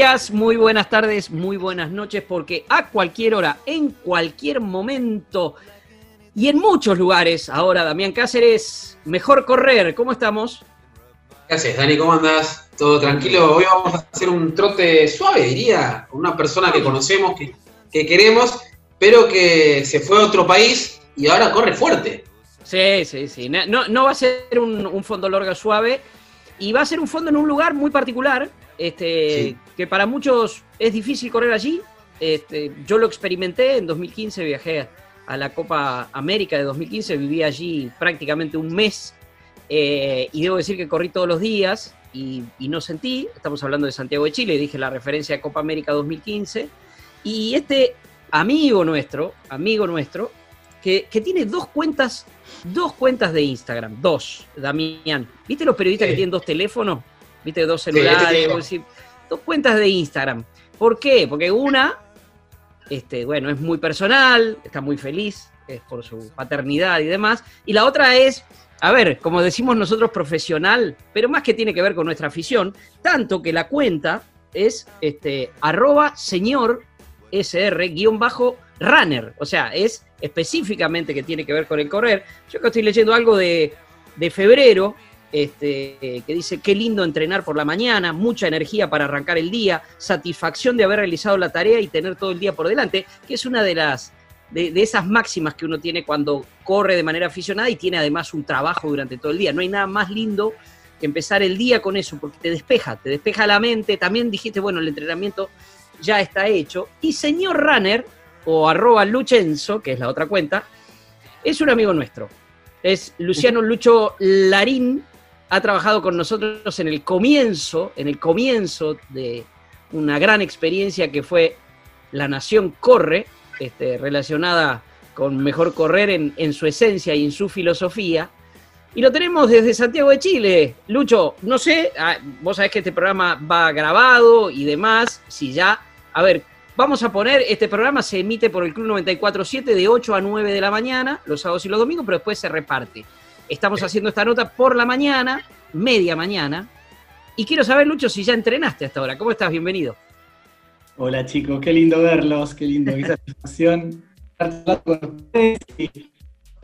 Días, muy buenas tardes, muy buenas noches, porque a cualquier hora, en cualquier momento y en muchos lugares, ahora Damián Cáceres, mejor correr. ¿Cómo estamos? ¿Qué haces, Dani? ¿Cómo andas? ¿Todo tranquilo? Hoy vamos a hacer un trote suave, diría, con una persona que conocemos, que, queremos, pero que se fue a otro país y ahora corre fuerte. Sí, sí, sí. No, no va a ser un, un fondo largo suave y va a ser un fondo en un lugar muy particular este, que para muchos es difícil correr allí. Este, yo lo experimenté en 2015, viajé a la Copa América de 2015, viví allí prácticamente un mes eh, y debo decir que corrí todos los días y, no sentí, estamos hablando de Santiago de Chile, dije la referencia de Copa América 2015, y este amigo nuestro, amigo nuestro, que, tiene dos cuentas, dos cuentas de Instagram, dos, Damián. ¿Viste los periodistas que tienen dos teléfonos? ¿Viste? Dos celulares, dos cuentas de Instagram. ¿Por qué? Porque una, este, bueno, es muy personal, está muy feliz, es por su paternidad y demás, y la otra es, a ver, como decimos nosotros, profesional, pero más que tiene que ver con nuestra afición, tanto que la cuenta es este, arroba señor sr guion bajo runner, o sea, es específicamente que tiene que ver con el correr. Yo que estoy leyendo algo de, de febrero, este, que dice qué lindo entrenar por la mañana, mucha energía para arrancar el día, satisfacción de haber realizado la tarea y tener todo el día por delante, que es una de las de, esas máximas que uno tiene cuando corre de manera aficionada y tiene además un trabajo durante todo el día. No hay nada más lindo que empezar el día con eso, porque te despeja, te despeja la mente. También dijiste, bueno, el entrenamiento ya está hecho. Y señor Runner, o arroba Luchenzo, que es la otra cuenta, es un amigo nuestro. Es Luciano Lucho Larín, ha trabajado con nosotros en el comienzo, en el comienzo de una gran experiencia que fue La Nación Corre, este, relacionada con Mejor Correr en, su esencia y en su filosofía. Y lo tenemos desde Santiago de Chile. Lucho, no sé, ah, vos sabés que este programa va grabado y demás, si ya, a ver, vamos a poner, este programa se emite por el Club 94.7 de 8 a 9 de la mañana, los sábados y los domingos, pero después se reparte. Estamos haciendo esta nota por la mañana, media mañana. Y quiero saber, Lucho, si ya entrenaste hasta ahora. ¿Cómo estás? Bienvenido. Hola chicos, qué lindo verlos, qué lindo, esa satisfacción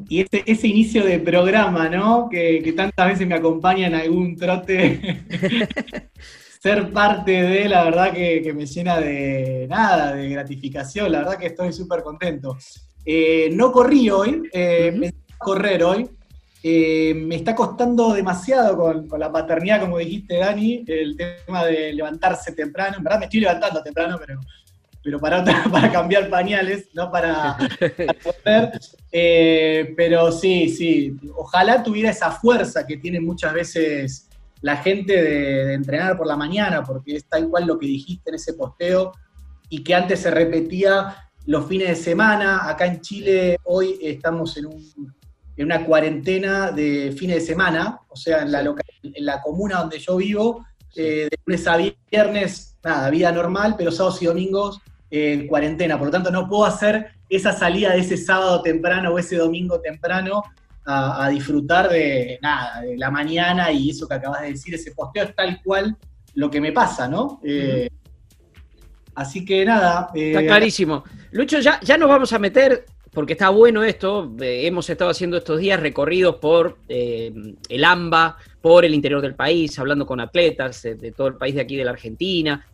y, ese, inicio de programa, ¿no? Que, tantas veces me acompaña en algún trote. Ser parte de, la verdad que, me llena de nada, de gratificación, la verdad que estoy súper contento. Eh, no corrí hoy, eh, me a correr hoy, eh, me está costando demasiado con, la paternidad, como dijiste, Dani, el tema de levantarse temprano. En verdad me estoy levantando temprano, pero, pero para, para cambiar pañales, no para, para eh, pero sí, sí, ojalá tuviera esa fuerza que tiene muchas veces la gente de, de, entrenar por la mañana, porque es tal cual lo que dijiste en ese posteo y que antes se repetía los fines de semana. Acá en Chile hoy estamos en un en una cuarentena de fines de semana, o sea, en la, en la comuna donde yo vivo, eh, de lunes a viernes, nada, vida normal, pero sábados y domingos en eh, cuarentena. Por lo tanto, no puedo hacer esa salida de ese sábado temprano o ese domingo temprano a, disfrutar de nada, de la mañana y eso que acabas de decir, ese posteo es tal cual lo que me pasa, ¿no? Eh, así que nada. Está clarísimo. Lucho, ya, ya nos vamos a meter porque está bueno esto. Eh, hemos estado haciendo estos días recorridos por eh, el AMBA, por el interior del país, hablando con atletas de, todo el país de aquí de la Argentina.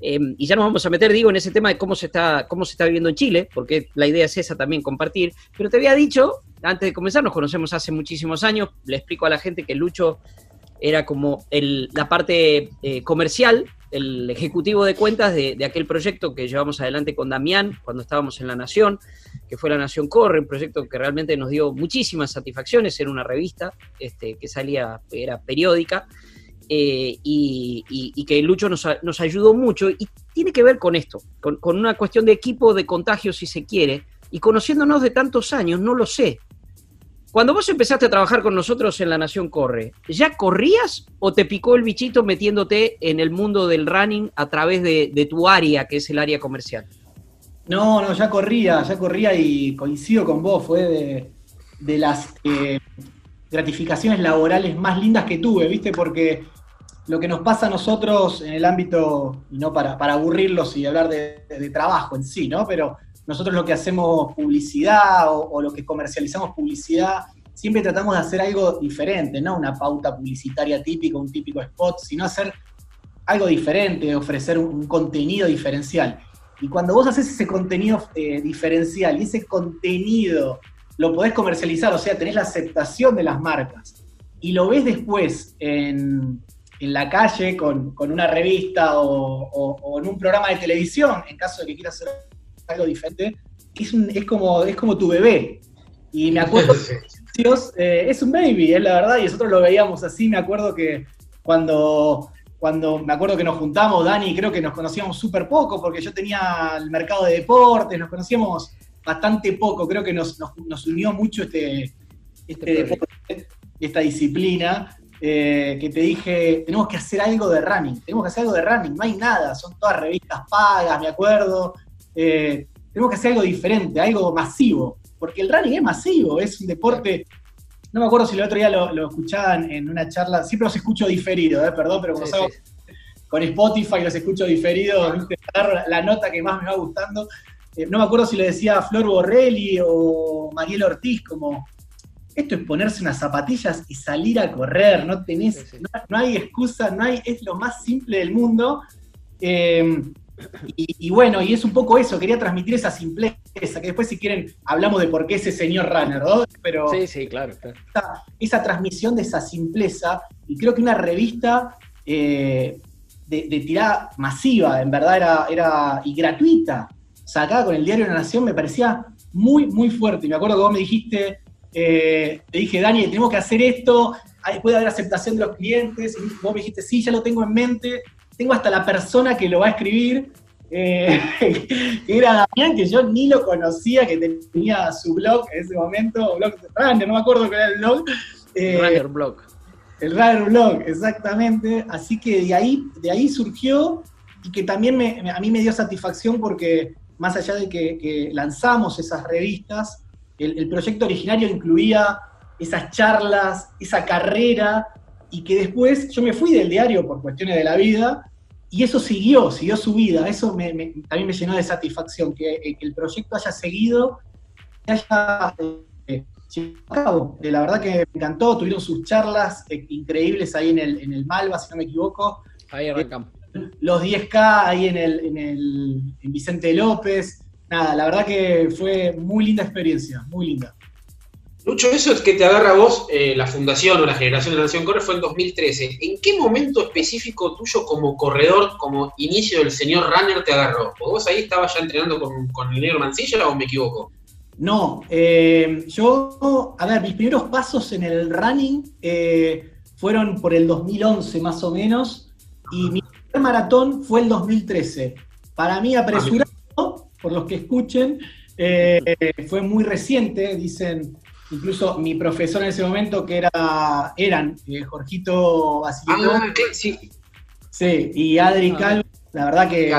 Em, y ya nos vamos a meter, digo, en ese tema de cómo se, está, cómo se está viviendo en Chile, porque la idea es esa también, compartir. Pero te había dicho, antes de comenzar, nos conocemos hace muchísimos años, le explico a la gente que Lucho era como la parte eh, comercial, el ejecutivo de cuentas de, aquel proyecto que llevamos adelante con Damián cuando estábamos en La Nación, que fue La Nación Corre, un proyecto que realmente nos dio muchísimas satisfacciones, era una revista este, que salía, era periódica, eh, y, que Lucho nos, ayudó mucho y tiene que ver con esto, con, una cuestión de equipo de contagio si se quiere, y conociéndonos de tantos años, no lo sé. Cuando vos empezaste a trabajar con nosotros en La Nación Corre, ¿ya corrías o te picó el bichito metiéndote en el mundo del running a través de, tu área, que es el área comercial? No, no, ya corría, ya corría y coincido con vos, fue de, las eh, gratificaciones laborales más lindas que tuve, ¿viste? Porque lo que nos pasa a nosotros en el ámbito, y no para, aburrirlos y hablar de, trabajo en sí, ¿no? Pero nosotros lo que hacemos publicidad o, lo que comercializamos publicidad, siempre tratamos de hacer algo diferente, no una pauta publicitaria típica, un típico spot, sino hacer algo diferente, ofrecer un, contenido diferencial. Y cuando vos haces ese contenido eh, diferencial y ese contenido lo podés comercializar, o sea, tenés la aceptación de las marcas, y lo ves después en, en la calle con, una revista o, en un programa de televisión, en caso de que quieras hacer algo diferente, es, es, como, es como tu bebé. Y me acuerdo, Dios, eh, es un baby, es la verdad, y nosotros lo veíamos así, me acuerdo que cuando, cuando me acuerdo que nos juntamos, Dani, creo que nos conocíamos súper poco, porque yo tenía el mercado de deportes, nos conocíamos bastante poco, creo que nos, unió mucho este, este deporte, esta disciplina, eh, que te dije, tenemos que hacer algo de running, tenemos que hacer algo de running, no hay nada, son todas revistas pagas, me acuerdo. Eh, tenemos que hacer algo diferente, algo masivo, porque el running es masivo, es un deporte. No me acuerdo si el otro día lo, escuchaban en una charla, siempre los escucho diferido, eh, perdón, pero como con Spotify los escucho diferido, la nota que más me va gustando. no me acuerdo si lo decía Flor Borrelli o Mariel Ortiz, como esto es ponerse unas zapatillas y salir a correr, no tenés, No, hay excusa, no hay, es lo más simple del mundo. Em, y, bueno, y es un poco eso, quería transmitir esa simpleza, que después si quieren hablamos de por qué ese señor runner, ¿no? Pero sí, sí, claro. Esa, transmisión de esa simpleza, y creo que una revista eh, de, tirada masiva, en verdad era, era y gratuita, sacada con el diario de la Nación, me parecía muy, muy fuerte. Y me acuerdo que vos me dijiste, eh, te dije, Dani, tenemos que hacer esto, puede haber aceptación de los clientes, y vos me dijiste, sí, ya lo tengo en mente, tengo hasta la persona que lo va a escribir, eh, que era Damián, que yo ni lo conocía, que tenía su blog en ese momento, blog Runner, no me acuerdo qué era el blog. Eh, Runner Blog. El Runner Blog, exactamente. Así que de ahí, de ahí surgió y que también a mí me dio satisfacción porque más allá de que lanzamos esas revistas, el, proyecto originario incluía esas charlas, esa carrera, y que después yo me fui del diario por cuestiones de la vida, y eso siguió, siguió su vida. Eso también me llenó de satisfacción, que, el proyecto haya seguido, que haya eh, a cabo. Eh, la verdad que me encantó, tuvieron sus charlas eh, increíbles ahí en el, en el Malva, si no me equivoco. Ahí arrancamos. los 10K ahí en, el, en, el, en Vicente López nada, la verdad que fue muy linda experiencia, muy linda. Lucho, eso es que te agarra vos, eh, la fundación o la generación de Nación Corre fue en 2013. ¿En qué momento específico tuyo como corredor, como inicio del señor runner te agarró? ¿Vos ahí estabas ya entrenando con, el negro Mancilla o me equivoco? No, eh, yo, a ver, mis primeros pasos en el running eh, fueron por el 2011 más o menos y mi primer maratón fue el 2013. Para mí apresurado, por los que escuchen, fue muy reciente, dicen incluso mi profesor en ese momento, que era, eran eh, Jorgito Basilio. Ah, sí. Sí, y Adri ah. Calvo, la verdad que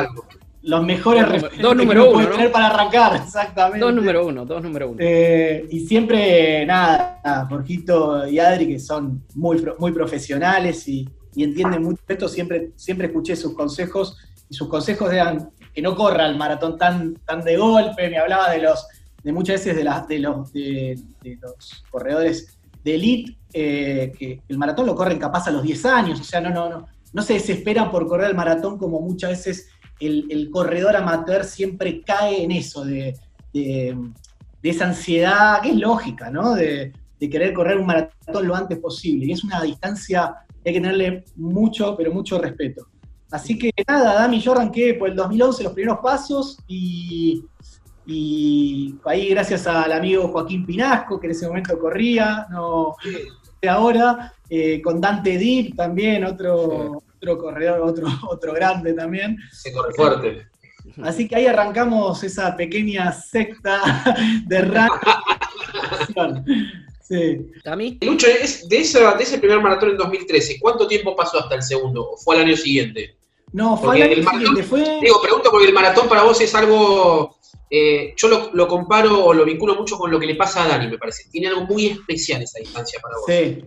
los mejores referentes dos número uno, tener para arrancar, exactamente. Dos número uno, dos número uno. Eh, y siempre, nada, Jorgito y Adri, que son muy, muy profesionales y, y entienden mucho esto, siempre, siempre escuché sus consejos y sus consejos eran que no corra el maratón tan, tan de golpe, me hablaba de los de muchas veces de, los corredores de elite, eh, que el maratón lo corren capaz a los 10 años, o sea, no, no, no, no se desesperan por correr el maratón como muchas veces el, corredor amateur siempre cae en eso, de, esa ansiedad, que es lógica, ¿no? De, querer correr un maratón lo antes posible. Y es una distancia que hay que tenerle mucho, pero mucho respeto. Así que nada, Dami, yo arranqué por el 2011 los primeros pasos y, ahí gracias al amigo Joaquín Pinasco, que en ese momento corría, no ahora, eh, con Dante Deep también, otro, otro corredor, otro, otro grande también. Se corre fuerte. Así que ahí arrancamos esa pequeña secta de run. sí. Lucho, de, ese primer maratón en 2013, ¿cuánto tiempo pasó hasta el segundo? ¿O fue al año siguiente? No, fue al año siguiente. Digo, pregunto porque el maratón para vos es algo. Eh, yo lo, comparo o lo vinculo mucho con lo que le pasa a Dani, me parece. Tiene algo muy especial esa distancia para vos. Sí,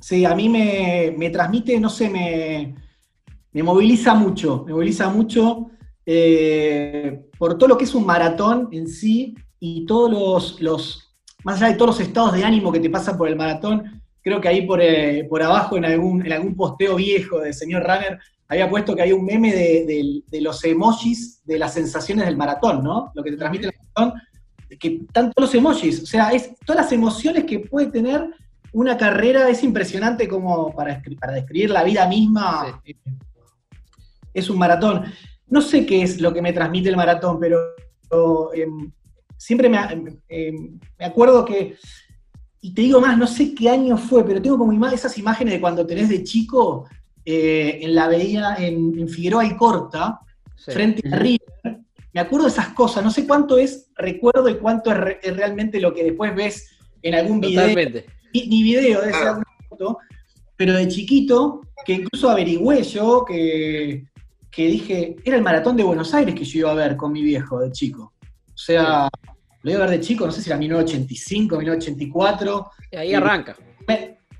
Sí, a mí me, transmite, no sé, me, moviliza mucho, me moviliza mucho eh, por todo lo que es un maratón en sí y todos los, más allá de todos los estados de ánimo que te pasan por el maratón, creo que ahí por, eh, abajo en algún, en algún posteo viejo del señor Runner había puesto que hay un meme de, los emojis de las sensaciones del maratón, ¿no? Lo que te transmite el maratón, que tanto los emojis, o sea, es todas las emociones que puede tener una carrera es impresionante como para, para describir la vida misma. Eh, es un maratón. No sé qué es lo que me transmite el maratón, pero em, siempre em, me, acuerdo que, y te digo más, no sé qué año fue, pero tengo como esas imágenes de cuando tenés de chico eh, en la veía en, Figueroa y Corta, frente a River. Me acuerdo de esas cosas, no sé cuánto es recuerdo y cuánto es, realmente lo que después ves en algún video ni, video de esa foto, pero de chiquito, que incluso averigüé yo, que, dije, era el maratón de Buenos Aires que yo iba a ver con mi viejo de chico. O sea, lo iba a ver de chico, no sé si era 1985, 1984. Y ahí arranca.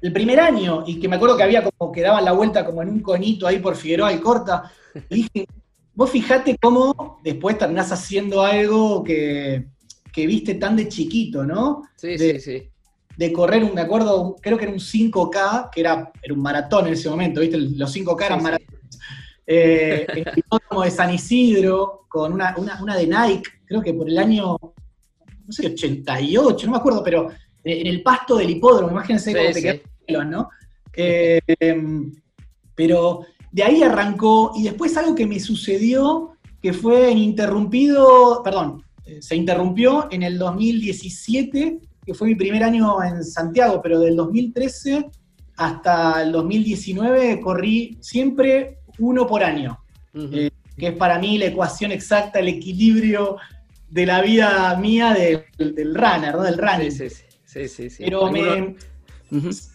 El primer año, y que me acuerdo que había como que daban la vuelta como en un conito ahí por Figueroa y Corta, dije, vos fijate cómo después terminás haciendo algo que, viste tan de chiquito, ¿no? Sí, sí, sí de correr, un, me acuerdo, creo que era un 5K, que era, era un maratón en ese momento, ¿viste? Los 5K eran maratones. Eh, el hipódromo de San Isidro, con una, de Nike, creo que por el año, no sé, 88, no me acuerdo, pero en el pasto del hipódromo, imagínense cómo te quedan ¿no? Eh, pero de ahí arrancó, y después algo que me sucedió, que fue interrumpido, perdón, eh, se interrumpió en el 2017 que fue mi primer año en Santiago, pero del 2013 hasta el 2019 corrí siempre uno por año, eh, que es para mí la ecuación exacta, el equilibrio de la vida mía del, runner, ¿no? Del running. Sí, sí, sí. Sí, Pero me,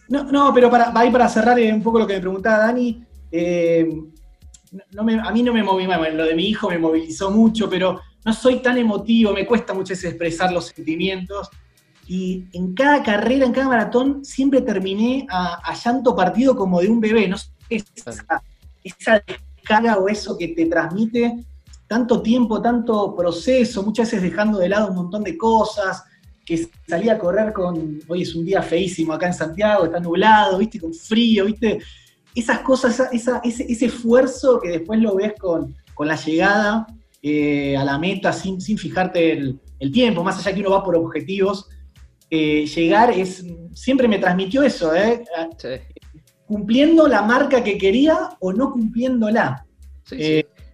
no, pero para, ahí para cerrar eh, un poco lo que me preguntaba Dani, eh, a mí no me moví, lo de mi hijo me movilizó mucho, pero no soy tan emotivo, me cuesta mucho expresar los sentimientos. Y en cada carrera, en cada maratón, siempre terminé a, llanto partido como de un bebé. No sé, esa, esa descarga o eso que te transmite tanto tiempo, tanto proceso, muchas veces dejando de lado un montón de cosas, que salí a correr con, hoy es un día feísimo acá en Santiago, está nublado, viste, con frío, viste, esas cosas, ese, esfuerzo que después lo ves con, la llegada eh, a la meta sin, sin fijarte el, el, tiempo, más allá que uno va por objetivos, eh, llegar es, siempre me transmitió eso, ¿eh? cumpliendo la marca que quería o no cumpliéndola.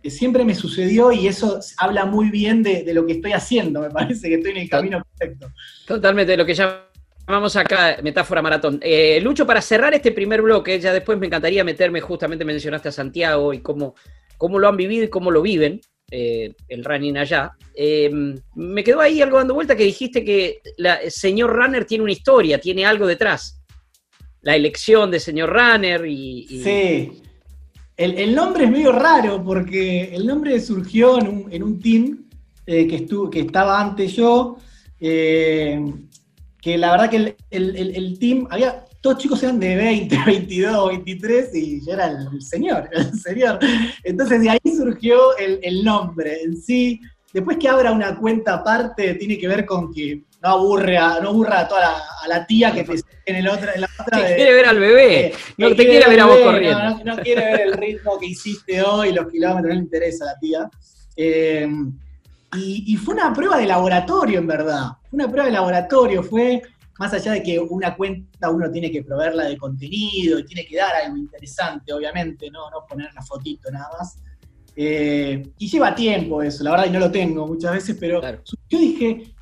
Eh, siempre me sucedió y eso habla muy bien de, lo que estoy haciendo, me parece que estoy en el camino perfecto. Totalmente, lo que llamamos acá metáfora maratón. Lucho, para cerrar este primer bloque, ya después me encantaría meterme, justamente mencionaste a Santiago y cómo, cómo lo han vivido y cómo lo viven. Eh, el running allá. Eh, me quedó ahí algo dando vuelta que dijiste que el señor Runner tiene una historia, tiene algo detrás. La elección de señor Runner y... Sí. El, nombre es medio raro porque el nombre surgió en un, team eh, que, estuvo, que estaba antes yo, que la verdad que el, team, había todos chicos eran de 20, 22, 23 y yo era el, señor, el señor. Entonces de ahí surgió el, nombre en sí. Después que abra una cuenta aparte tiene que ver con que no aburre a, no aburra a toda la, a la tía que te en, el otro, en la otra. De, quiere ver al bebé, eh, no te quiere ver a vos corriendo. No, no quiere ver el ritmo que hiciste hoy, los kilómetros, no le interesa a la tía. Eh, y, y fue una prueba de laboratorio, en verdad. Fue una prueba de laboratorio, fue más allá de que una cuenta uno tiene que proveerla de contenido y tiene que dar algo interesante, obviamente, no, no poner una fotito nada más. Eh, y lleva tiempo eso, la verdad, y no lo tengo muchas veces, pero Claro. yo dije,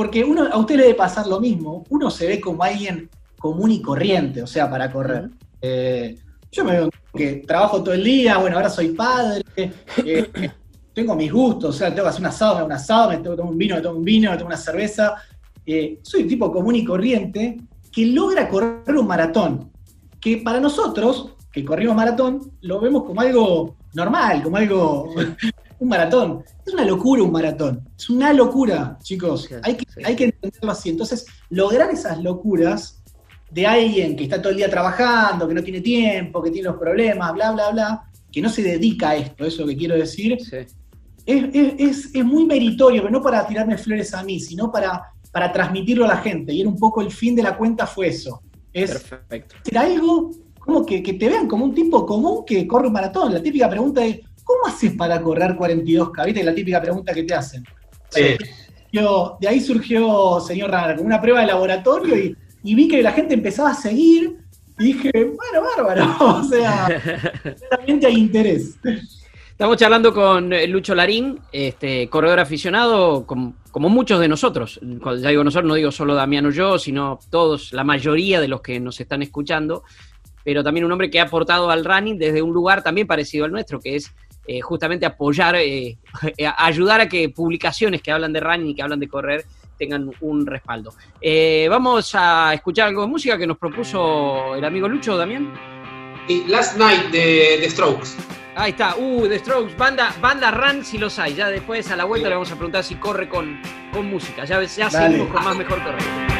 porque uno, a usted le debe pasar lo mismo, uno se ve como alguien común y corriente, o sea, para correr. Eh, yo me veo que trabajo todo el día, bueno, ahora soy padre, eh, tengo mis gustos, o sea, tengo que hacer un asado, me hago un asado, me tengo que tomar un vino, me tomo un vino, me tomo una cerveza. Eh, soy un tipo común y corriente que logra correr un maratón, que para nosotros, que corrimos maratón, lo vemos como algo normal, como algo, un maratón. Es una locura un maratón, es una locura, chicos, Sí, hay que, sí. hay que entenderlo así. Entonces, lograr esas locuras de alguien que está todo el día trabajando, que no tiene tiempo, que tiene los problemas, bla, bla, bla, que no se dedica a esto, eso es lo que quiero decir, Sí. es, es- es- es muy meritorio, pero no para tirarme flores a mí, sino para, para transmitirlo a la gente. Y era un poco el fin de la cuenta fue eso. Es Perfecto. hacer algo como que, que te vean como un tipo común que corre un maratón. La típica pregunta es, ¿cómo haces para correr 42K? ¿Viste? La típica pregunta que te hacen. Sí. Yo, de ahí surgió, señor Rana, como una prueba de laboratorio y, y vi que la gente empezaba a seguir y dije, bueno, bárbaro, o sea, claramente hay interés. Estamos charlando con eh, Lucho Larín, este, corredor aficionado, com- como muchos de nosotros. Cuando ya digo nosotros, no digo solo Damián o yo, sino todos, la mayoría de los que nos están escuchando, pero también un hombre que ha aportado al running desde un lugar también parecido al nuestro, que es eh, justamente apoyar, eh, a- ayudar a que publicaciones que hablan de running y que hablan de correr tengan un respaldo. Eh, vamos a escuchar algo de música que nos propuso el amigo Lucho, Damián. Y Last Night de The Strokes. Ahí está, uh, The Strokes, banda, banda Run si los hay. Ya después a la vuelta le vamos a preguntar si corre con, con música. Ya, ya Dale. seguimos con más mejor correr.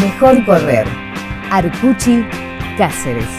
Mejor correr. Arcuchi Cáceres.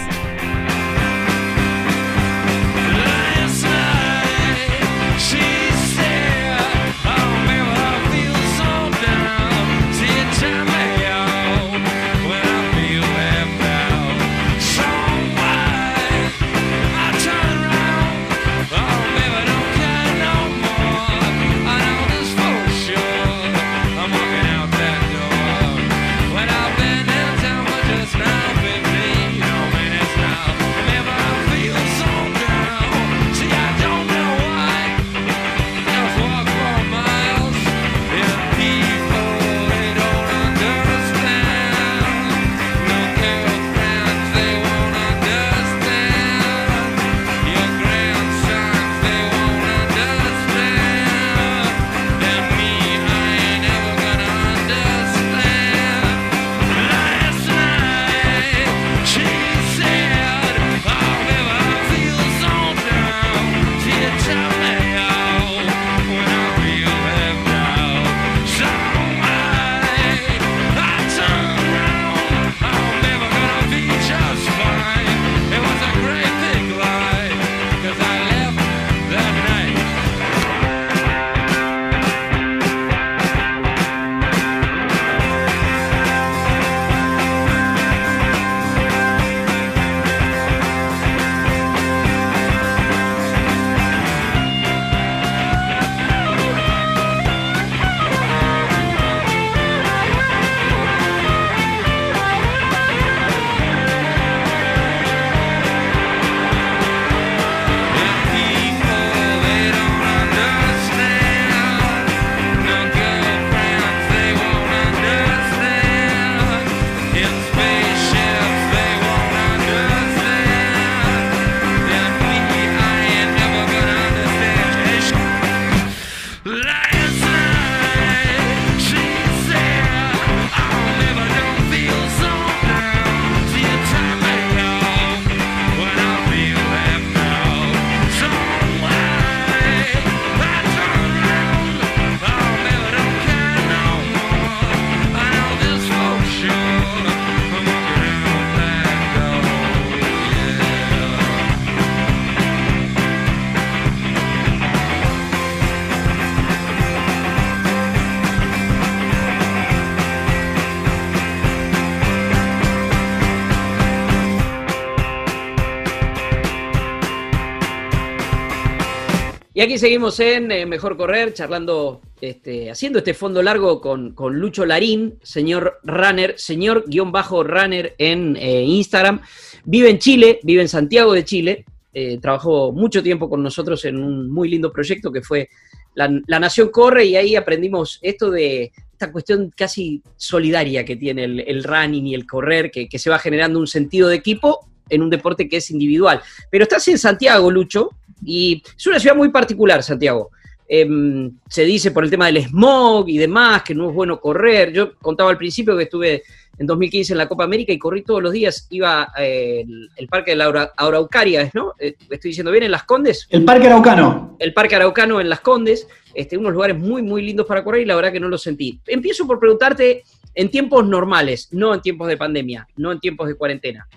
Y aquí seguimos en eh, Mejor Correr, charlando, este, haciendo este fondo largo con, con Lucho Larín, señor runner, señor guion bajo runner en eh, Instagram. Vive en Chile, vive en Santiago de Chile. eh, trabajó mucho tiempo con nosotros en un muy lindo proyecto que fue La, La Nación Corre y ahí aprendimos esto de esta cuestión casi solidaria que tiene el, el running y el correr, que, que se va generando un sentido de equipo en un deporte que es individual. Pero estás en Santiago, Lucho, y es una ciudad muy particular, Santiago. Em, se dice por el tema del smog y demás, que no es bueno correr. Yo contaba al principio que estuve en 2015 en la Copa América y corrí todos los días. Iba eh, el, el parque de la Araucaria, ¿no? Eh, ¿Estoy diciendo bien? ¿En Las Condes? El Parque Araucano. el Parque Araucano en Las Condes, este, unos lugares muy, muy lindos para correr y la verdad que no lo sentí. Empiezo por preguntarte en tiempos normales, no en tiempos de pandemia, no en tiempos de cuarentena.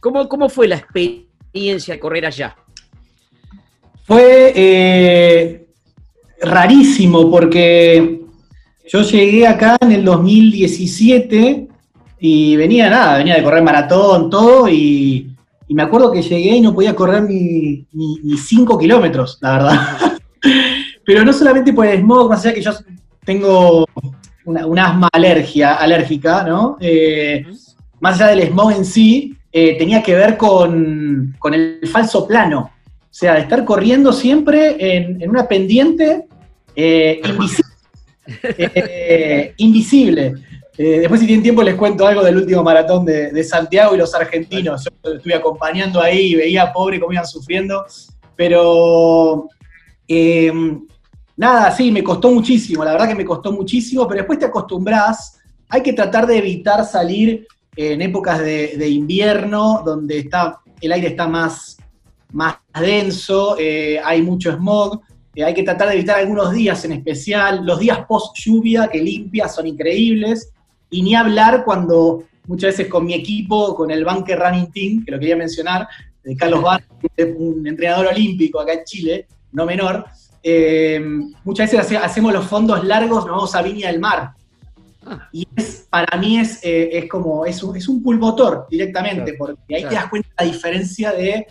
¿Cómo, cómo fue la experiencia de correr allá? Fue eh, rarísimo porque yo llegué acá en el 2017 y venía nada, venía de correr maratón, todo, y, y me acuerdo que llegué y no podía correr ni, ni, ni cinco kilómetros, la verdad. Pero no solamente por el smog, más allá que yo tengo una, una asma alergia, alérgica, ¿no? Eh, más allá del smog en sí, eh, tenía que ver con, con el falso plano. O sea, de estar corriendo siempre en, en una pendiente eh, invisible. Eh, invisible. Eh, después, si tienen tiempo, les cuento algo del último maratón de, de Santiago y los argentinos. Yo estuve acompañando ahí y veía pobre cómo iban sufriendo. Pero eh, nada, sí, me costó muchísimo. La verdad que me costó muchísimo, pero después te acostumbras. Hay que tratar de evitar salir en épocas de, de invierno, donde está, el aire está más, más denso, eh, hay mucho smog. eh, hay que tratar de evitar algunos días en especial. Los días post lluvia que limpia son increíbles. Y ni hablar cuando muchas veces con mi equipo, con el Bunker Running Team, que lo quería mencionar, de Carlos Van, un entrenador olímpico acá en Chile, no menor, eh, muchas veces hace- hacemos los fondos largos, nos vamos a Viña del Mar. Ah. Y es, para mí es, eh, es como, es un, es un pulmotor directamente, Claro, porque ahí claro. te das cuenta la diferencia de,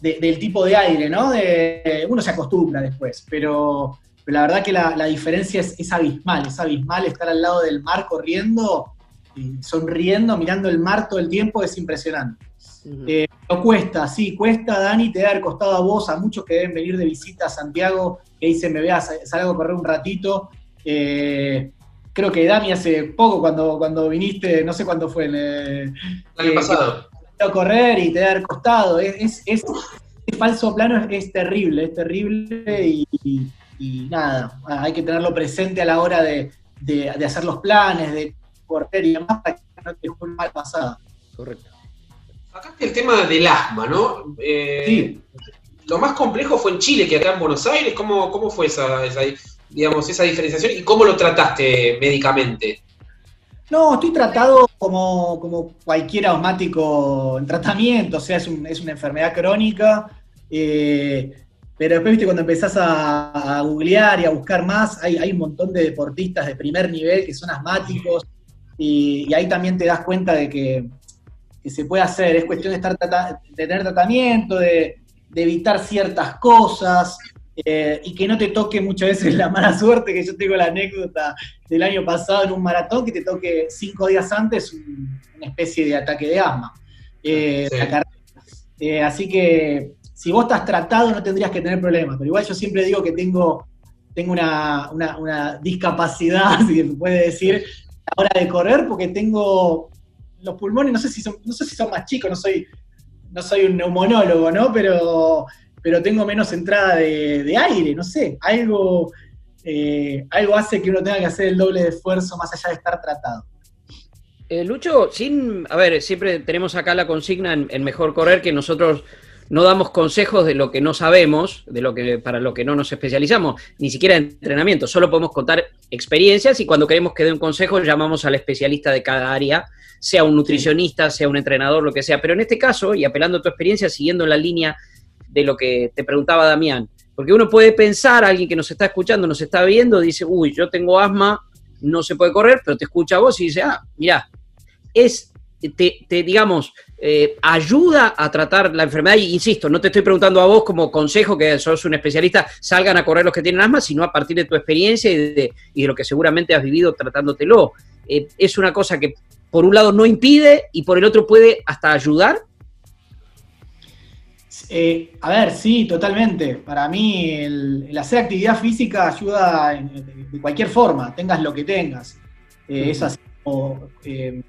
de- del tipo de aire, ¿no? De- uno se acostumbra después, pero, pero la verdad que la, la diferencia es, es abismal, es abismal estar al lado del mar corriendo, y sonriendo, mirando el mar todo el tiempo, es impresionante. Eh, pero cuesta, sí, cuesta, Dani, te haber costado a vos, a muchos que deben venir de visita a Santiago, que dicen, me veas, salgo a correr un ratito. Eh, creo que Dani hace poco, cuando, cuando viniste, no sé cuándo fue, El año Eh, pasado. A correr y te haber costado. Es, es, es- ese falso plano es, es terrible, es terrible y, y- y nada, hay que tenerlo presente a la hora de, de- de hacer los planes, de correr y demás, para que no te juegue mal pasada. Correcto. Sacaste el tema del asma, ¿no? Eh, Sí. Lo más complejo fue en Chile que acá en Buenos Aires. ¿Cómo, cómo fue esa, esa, digamos, esa diferenciación y cómo lo trataste médicamente? No, estoy tratado como, como cualquier asmático en tratamiento, o sea, es, un- es una enfermedad crónica. eh, pero después, viste, cuando empezás a, a googlear y a buscar más, hay, hay un montón de deportistas de primer nivel que son asmáticos, y, y ahí también te das cuenta de que, se puede hacer. Es cuestión de, estar de tener tratamiento, de, de evitar ciertas cosas. Eh, y que no te toque muchas veces la mala suerte, que yo tengo la anécdota del año pasado en un maratón que te toque cinco días antes un- una especie de ataque de asma. eh, Sí. la carrera. Eh, así que si vos estás tratado no tendrías que tener problemas, pero igual yo siempre digo que tengo, tengo una, una- una discapacidad, si se puede decir, a la hora de correr, porque tengo los pulmones, no sé si son, no sé si son más chicos, no soy, no soy un neumonólogo, ¿no? Pero, pero tengo menos entrada de, aire, no sé, algo, eh, algo hace que uno tenga que hacer el doble de esfuerzo más allá de estar tratado. Eh, Lucho, sin, a ver, siempre tenemos acá la consigna en, en Mejor Correr que nosotros no damos consejos de lo que no sabemos, de lo que para lo que no nos especializamos, ni siquiera en entrenamiento, solo podemos contar experiencias y cuando queremos que dé un consejo llamamos al especialista de cada área, sea un nutricionista, sea un entrenador, lo que sea. Pero en este caso, y apelando a tu experiencia, siguiendo la línea de lo que te preguntaba Damián, porque uno puede pensar, alguien que nos está escuchando, nos está viendo, dice, uy, yo tengo asma, no se puede correr, pero te escucha a vos y dice, ah, mira, es te, te, digamos, eh, ayuda a tratar la enfermedad. Y insisto, no te estoy preguntando a vos como consejo, que sos un especialista, salgan a correr los que tienen asma, sino a partir de tu experiencia y de, y de lo que seguramente has vivido tratándotelo. Eh, es una cosa que por un lado no impide y por el otro puede hasta ayudar. Eh, a ver, sí, totalmente. Para mí el, el hacer actividad física ayuda en- de, de cualquier forma, tengas lo que tengas. Eh, Es así como, eh,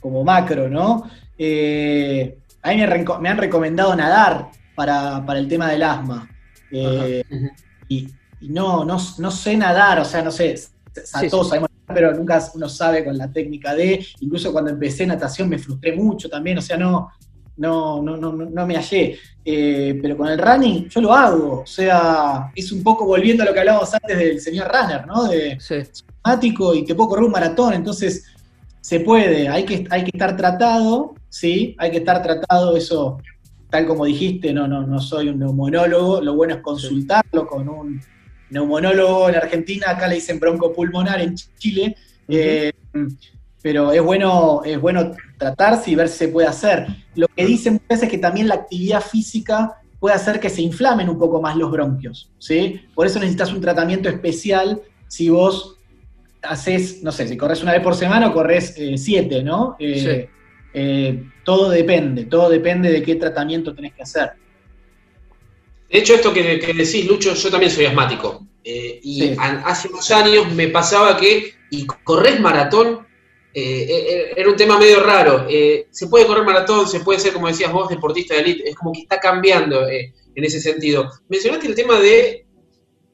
como macro, ¿no? Eh, a mí me, han recomendado nadar para, para el tema del asma. Eh, y, y no, no, no sé nadar, o sea, no sé, Sí, todos sí. pero nunca uno sabe con la técnica de, incluso cuando empecé natación me frustré mucho también, o sea, no, no, no, no, no me hallé. Eh, pero con el running yo lo hago, o sea, es un poco volviendo a lo que hablábamos antes del señor runner, ¿no? De Sí. y te puedo correr un maratón, entonces se puede, hay que, hay que estar tratado, ¿sí? Hay que estar tratado, eso, tal como dijiste, no, no, no soy un neumonólogo, lo bueno es consultarlo con un neumonólogo en Argentina, acá le dicen broncopulmonar en Chile, eh, pero es bueno, es bueno tratarse y ver si se puede hacer. Lo que dicen muchas veces es que también la actividad física puede hacer que se inflamen un poco más los bronquios, ¿sí? Por eso necesitas un tratamiento especial si vos haces, no sé, si corres una vez por semana o corres eh, siete, ¿no? Eh, eh, todo depende, todo depende de qué tratamiento tenés que hacer. De hecho, esto que, que decís, Lucho, yo también soy asmático. Eh, y Sí. a- hace unos años me pasaba que, y corres maratón, eh, eh, era un tema medio raro. Eh, se puede correr maratón, se puede ser, como decías vos, deportista de élite. Es como que está cambiando eh, en ese sentido. Mencionaste el tema de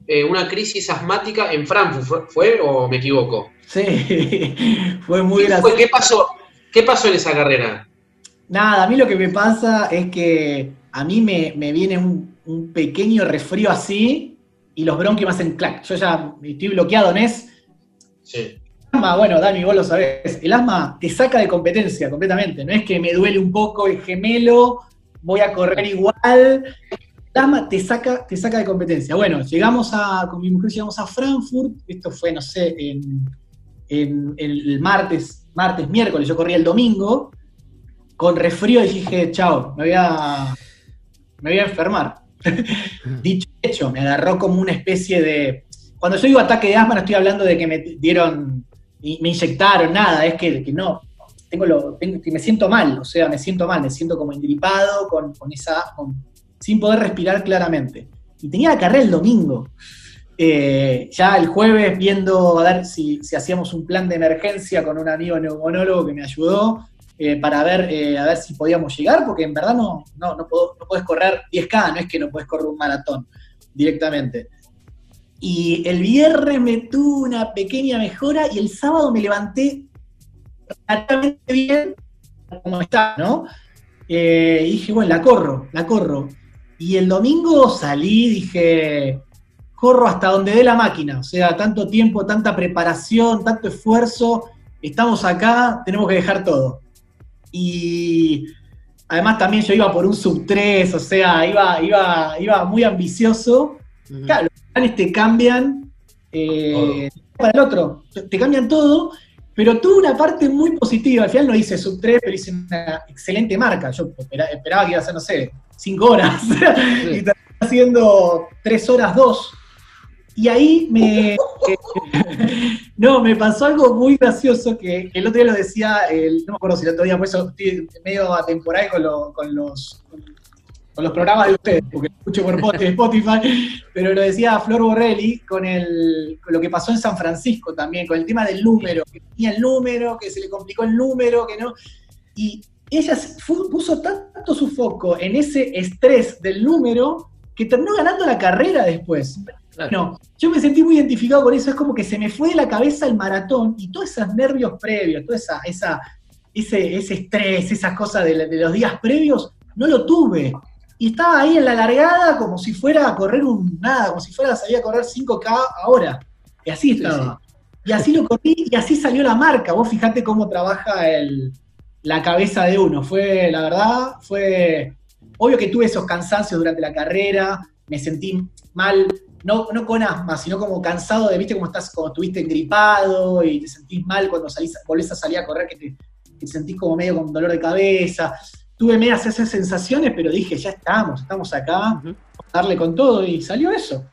eh, una crisis asmática en Frankfurt, ¿fue, o me equivoco? Sí, fue muy ¿Qué, gracioso. fue? ¿Qué pasó? ¿Qué pasó en esa carrera? Nada, a mí lo que me pasa es que a mí me, me viene un, un pequeño resfrío así y los bronquios me hacen clac. Yo ya estoy bloqueado, ¿nes? Sí. Bueno, Dani, vos lo sabés, el asma te saca de competencia completamente. No es que me duele un poco el gemelo, voy a correr igual. El asma te saca, te saca de competencia. Bueno, llegamos a, con mi mujer llegamos a Frankfurt, esto fue, no sé, en, el martes, martes, miércoles, yo corrí el domingo, con resfrío y dije, chao, me voy a, me voy a enfermar. Dicho hecho, me agarró como una especie de... Cuando yo digo ataque de asma no estoy hablando de que me dieron, me inyectaron, nada, es que, que no, tengo lo, tengo- que me siento mal, o sea, me siento mal, me siento como engripado, con, con esa, sin poder respirar claramente. Y tenía la carrera el domingo. Eh, ya el jueves viendo a ver si, si hacíamos un plan de emergencia con un amigo neumonólogo que me ayudó eh, para ver, eh, a ver si podíamos llegar, porque en verdad no, no, no, puedo- correr 10K, no es que no puedes correr un maratón directamente. Y el viernes me tuvo una pequeña mejora y el sábado me levanté relativamente bien, como está, ¿no? Eh, y dije, bueno, la corro, la corro. Y el domingo salí, dije, corro hasta donde dé la máquina. O sea, tanto tiempo, tanta preparación, tanto esfuerzo, estamos acá, tenemos que dejar todo. Y además también yo iba por un sub 3, o sea, iba, iba, iba muy ambicioso. Claro, planes te cambian eh, para el otro, te- cambian todo, pero tuve una parte muy positiva. Al final no hice sub 3, pero hice una excelente marca. Yo espera- esperaba que iba a ser, no sé, 5 horas. y terminé haciendo 3 horas 2. Y ahí me. no, me pasó algo muy gracioso que, que el otro día lo decía, el- no me acuerdo si el otro día, por eso estoy medio atemporal con, lo- con los. con los programas de ustedes, porque escucho por Pot- Spotify, pero lo decía Flor Borrelli con, el, con lo que pasó en San Francisco también, con el tema del número, que tenía el número, que se le complicó el número, que no. Y ella puso tanto su foco en ese estrés del número que terminó ganando la carrera después. Claro. No, yo me sentí muy identificado con eso, es como que se me fue de la cabeza el maratón y todos esos nervios previos, toda esa, esa, ese, ese estrés, esas cosas de, de los días previos, no lo tuve. Y estaba ahí en la largada como si fuera a correr un nada, como si fuera a salir a correr 5K ahora. Y así Sí, estaba. Y así lo corrí y así salió la marca. Vos fijate cómo trabaja el, la cabeza de uno. Fue, la verdad, fue. Obvio que tuve esos cansancios durante la carrera, me sentí mal, no, no con asma, sino como cansado de, viste, como estás, como estuviste gripado y te sentís mal cuando salís, volvés a salir a correr, que te, te sentís como medio con dolor de cabeza. Tuve medias esas sensaciones, pero dije, ya estamos, estamos acá, darle con todo y salió eso.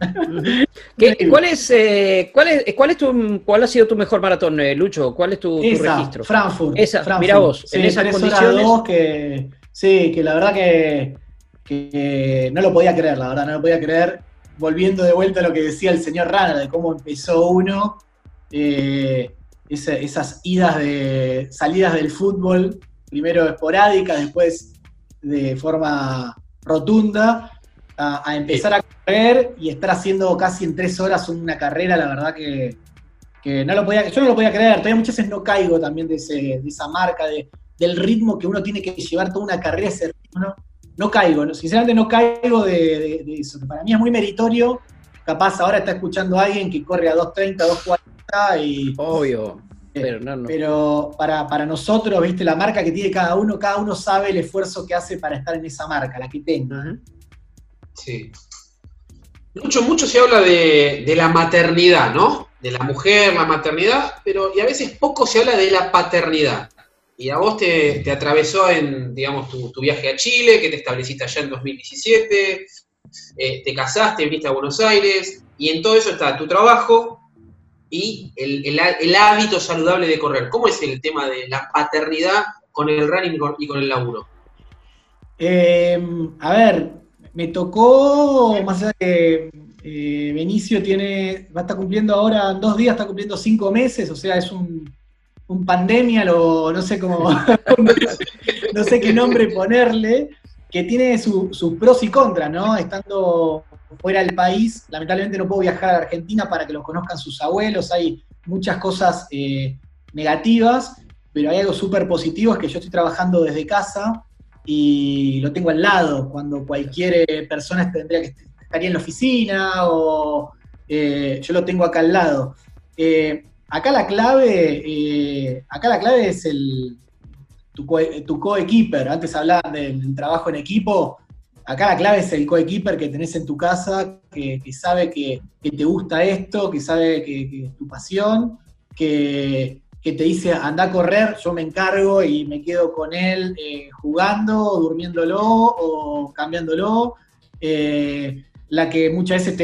¿Qué- cuál, es, eh, cuál, es, cuál, es tu, ¿Cuál ha sido tu mejor maratón, eh, Lucho? ¿Cuál es tu, tu Esa, registro? Frankfurt. Esa, Frankfurt. mirá vos, en Sí, esas tres horas condiciones. dos que, sí, que la verdad que, que no lo podía creer, la verdad, no lo podía creer. Volviendo de vuelta a lo que decía el señor Rana, de cómo empezó uno, eh, esa- esas idas de salidas del fútbol, primero esporádicas, después de forma rotunda, a, empezar a correr y estar haciendo casi en tres horas una carrera, la verdad que, que no lo podía, yo no lo podía creer. Todavía muchas veces no caigo también de, ese, de esa marca, de, del ritmo que uno tiene que llevar toda una carrera, ese ritmo, no, no caigo, sinceramente no caigo de, eso, para mí es muy meritorio. Capaz ahora está escuchando a alguien que corre a 2.30, 2.40 y... Obvio. Pero no, no. Pero para, para nosotros, viste, la marca que tiene cada uno, cada uno sabe el esfuerzo que hace para estar en esa marca, la que tenga. Sí. Mucho, mucho se habla de, de la maternidad, ¿no? De la mujer, la maternidad, pero y a veces poco se habla de la paternidad. Y a vos te, te atravesó en, digamos, tu, tu viaje a Chile, que te estableciste allá en 2017, eh, te casaste, viniste a Buenos Aires, y en todo eso está tu trabajo y el, el há- el hábito saludable de correr. ¿Cómo es el tema de la paternidad con el running y con- el laburo? Eh, a ver, me tocó, más allá de que eh, Benicio tiene, va a estar cumpliendo ahora, en dos días está cumpliendo cinco meses, o sea, es un, un pandemia, lo, no sé cómo, no sé qué nombre ponerle, que tiene su- sus pros y contras, ¿no? Estando fuera del país, lamentablemente no puedo viajar a Argentina para que los conozcan sus abuelos, hay muchas cosas eh, negativas, pero hay algo súper positivo, es que yo estoy trabajando desde casa, y lo tengo al lado, cuando cualquier eh, persona tendría que estaría en la oficina o eh, yo lo tengo acá al lado. Acá la clave, acá la clave es el tu, co- tu coequiper. Antes hablaban del trabajo en equipo. Acá la clave es el coequiper que tenés en tu casa, que, sabe que, te gusta esto, que sabe que, es tu pasión, que, te dice anda a correr, yo me encargo y me quedo con él eh, jugando, durmiéndolo o cambiándolo. Eh, la que muchas veces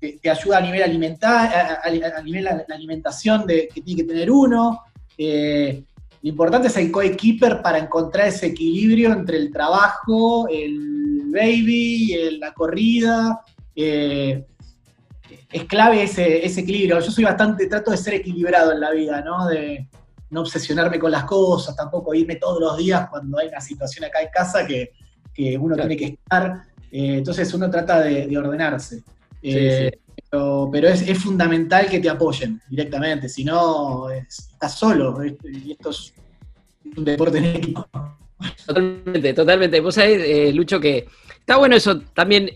te, ayuda a nivel alimentar, a, nivel la alimentación de, que tiene que tener uno. Eh, lo importante es el coequiper para encontrar ese equilibrio entre el trabajo, el baby, el- la corrida. eh, es clave ese, ese equilibrio. Yo soy bastante, trato de ser equilibrado en la vida, ¿no? De no obsesionarme con las cosas, tampoco irme todos los días cuando hay una situación acá en casa que, que uno Claro. tiene que estar. Eh, entonces uno trata de, de ordenarse. Eh, Pero, pero es, es fundamental que te apoyen directamente, si no, es- estás solo. y esto es un deporte en equipo. Totalmente, totalmente. Vos sabés, eh, Lucho, que está bueno eso también,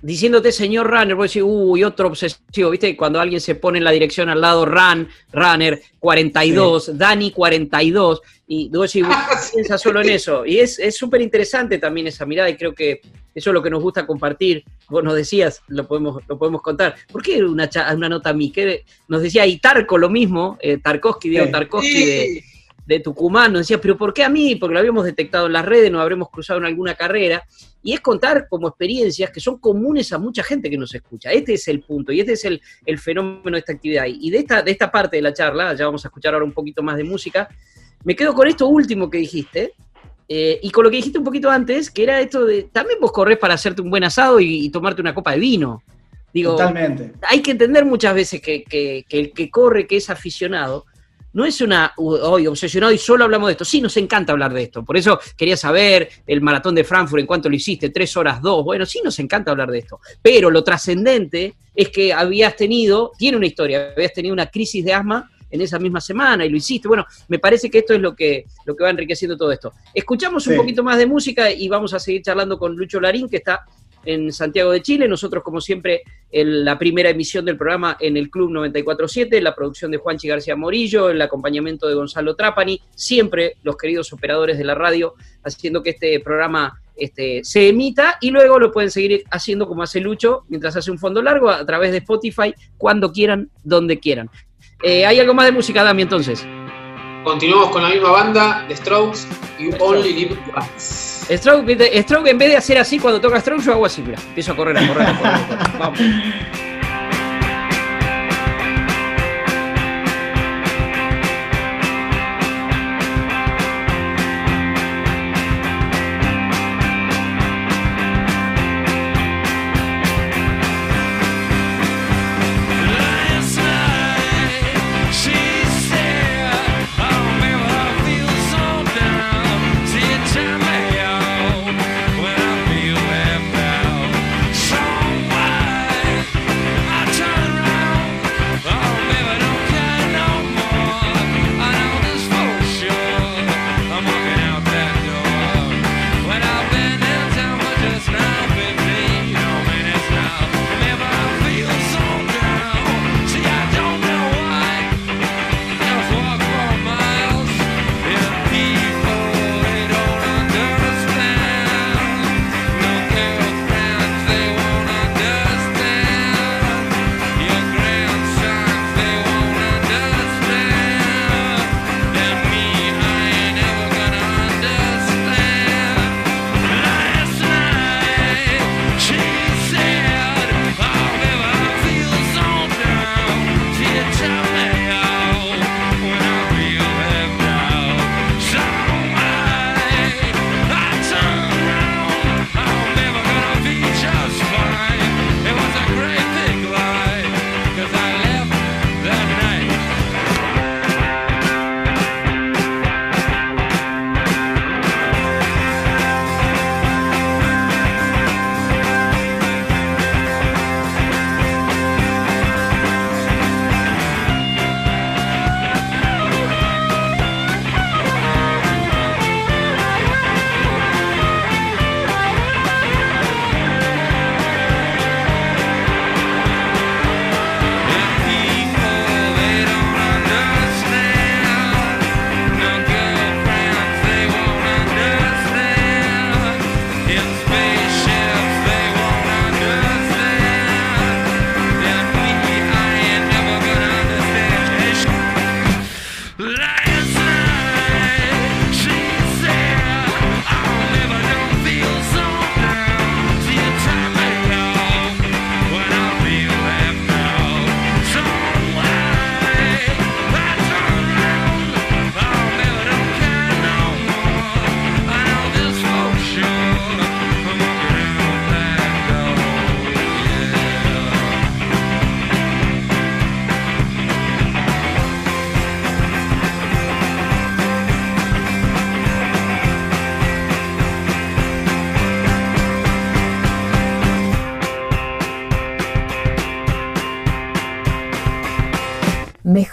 diciéndote señor runner, vos decís, uy, otro obsesivo, ¿viste? Cuando alguien se pone en la dirección al lado, run, runner, 42, Dani 42, y vos decís, piensa solo en eso. Y es es súper interesante también esa mirada y creo que eso es lo que nos gusta compartir. Vos nos decías, lo podemos, lo podemos contar. ¿Por qué una, una nota a mí? Que nos decía, y Tarco lo mismo, eh, Tarkovsky, Diego Sí. Tarkovsky de, de Tucumán, nos decía, pero ¿por qué a mí? Porque lo habíamos detectado en las redes, nos habremos cruzado en alguna carrera, y es contar como experiencias que son comunes a mucha gente que nos escucha. Este es el punto, y este es el, el fenómeno de esta actividad. Y de esta, de esta parte de la charla, ya vamos a escuchar ahora un poquito más de música, me quedo con esto último que dijiste, eh, y con lo que dijiste un poquito antes, que era esto de, también vos corres para hacerte un buen asado y, y tomarte una copa de vino. Digo, Totalmente. hay que entender muchas veces que, que- que el que corre, que es aficionado, no es una, hoy obsesionado y solo hablamos de esto. Sí, nos encanta hablar de esto. Por eso quería saber el maratón de Frankfurt, en cuánto lo hiciste, tres horas dos. Bueno, sí, nos encanta hablar de esto. Pero lo trascendente es que habías tenido, tiene una historia, habías tenido una crisis de asma en esa misma semana y lo hiciste. Bueno, me parece que esto es lo que, lo que va enriqueciendo todo esto. Escuchamos un poquito más de música y vamos a seguir charlando con Lucho Larín, que está en Santiago de Chile. Nosotros, como siempre, en la primera emisión del programa en el Club 947, la producción de Juanchi García Morillo, el acompañamiento de Gonzalo Trapani, siempre los queridos operadores de la radio haciendo que este programa este, se emita y luego lo pueden seguir haciendo como hace Lucho mientras hace un fondo largo a través de Spotify, cuando quieran, donde quieran. Eh, ¿Hay algo más de música, Dami, entonces? Continuamos con la misma banda, The Strokes, You Only Live Once. Stroke, Stroke, en vez de hacer así cuando toca Stroke, yo hago así, mira. Empiezo a correr, a correr, a correr. a correr. Vamos.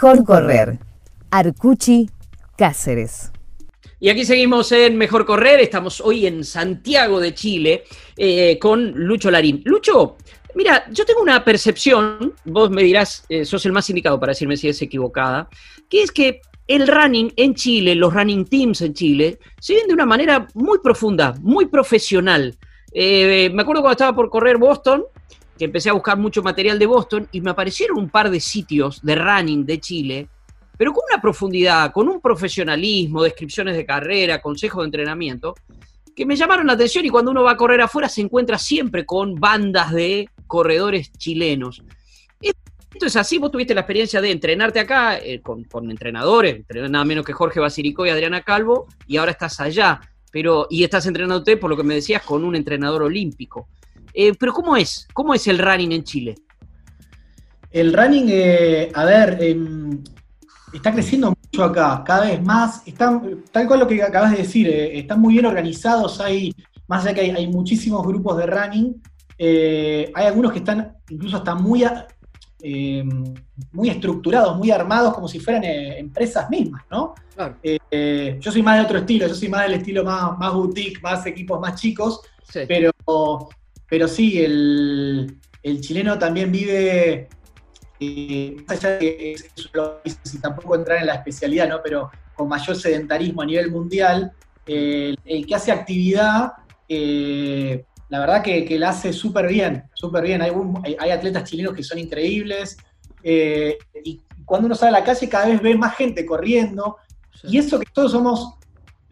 Mejor correr. Arcuchi, Cáceres. Y aquí seguimos en Mejor Correr. Estamos hoy en Santiago de Chile eh, con Lucho Larín. Lucho, mira, yo tengo una percepción, vos me dirás, eh, sos el más indicado para decirme si es equivocada, que es que el running en Chile, los running teams en Chile, se ven de una manera muy profunda, muy profesional. Eh, me acuerdo cuando estaba por correr Boston, que empecé a buscar mucho material de Boston y me aparecieron un par de sitios de running de Chile pero con una profundidad, con un profesionalismo, descripciones de carrera, consejos de entrenamiento, que me llamaron la atención y cuando uno va a correr afuera se encuentra siempre con bandas de corredores chilenos. Esto es así, vos tuviste la experiencia de entrenarte acá eh, con, con, entrenadores, nada menos que Jorge Basilico y Adriana Calvo, y ahora estás allá, pero, y estás entrenándote, por lo que me decías, con un entrenador olímpico. Eh, pero ¿cómo es? ¿Cómo es el running en Chile? El running, eh, a ver, eh, está creciendo mucho acá, cada vez más. Están, tal cual lo que acabas de decir, eh, están muy bien organizados. Hay, más allá que hay, hay muchísimos grupos de running, eh, hay algunos que están incluso hasta muy, a- eh, muy estructurados, muy armados, como si fueran eh, empresas mismas, ¿no? Claro. Eh, yo soy más de otro estilo, yo soy más del estilo más, más boutique, más equipos más chicos, Sí. pero, pero sí, el, el chileno también vive, eh, más allá de que es, y tampoco entrar en la especialidad, ¿no? pero con mayor sedentarismo a nivel mundial, eh, el que hace actividad, eh, la verdad que, que la hace súper bien, súper bien. Hay, hay- atletas chilenos que son increíbles, y cuando uno sale a la calle cada vez ve más gente corriendo, Y eso que todos somos,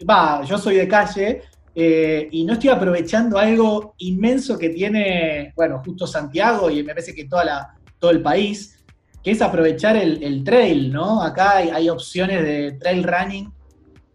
va, yo soy de calle eh, y no estoy aprovechando algo inmenso que tiene, bueno, justo Santiago y me parece que toda la, todo el país, que es aprovechar el, trail, ¿no? Acá hay, opciones de trail running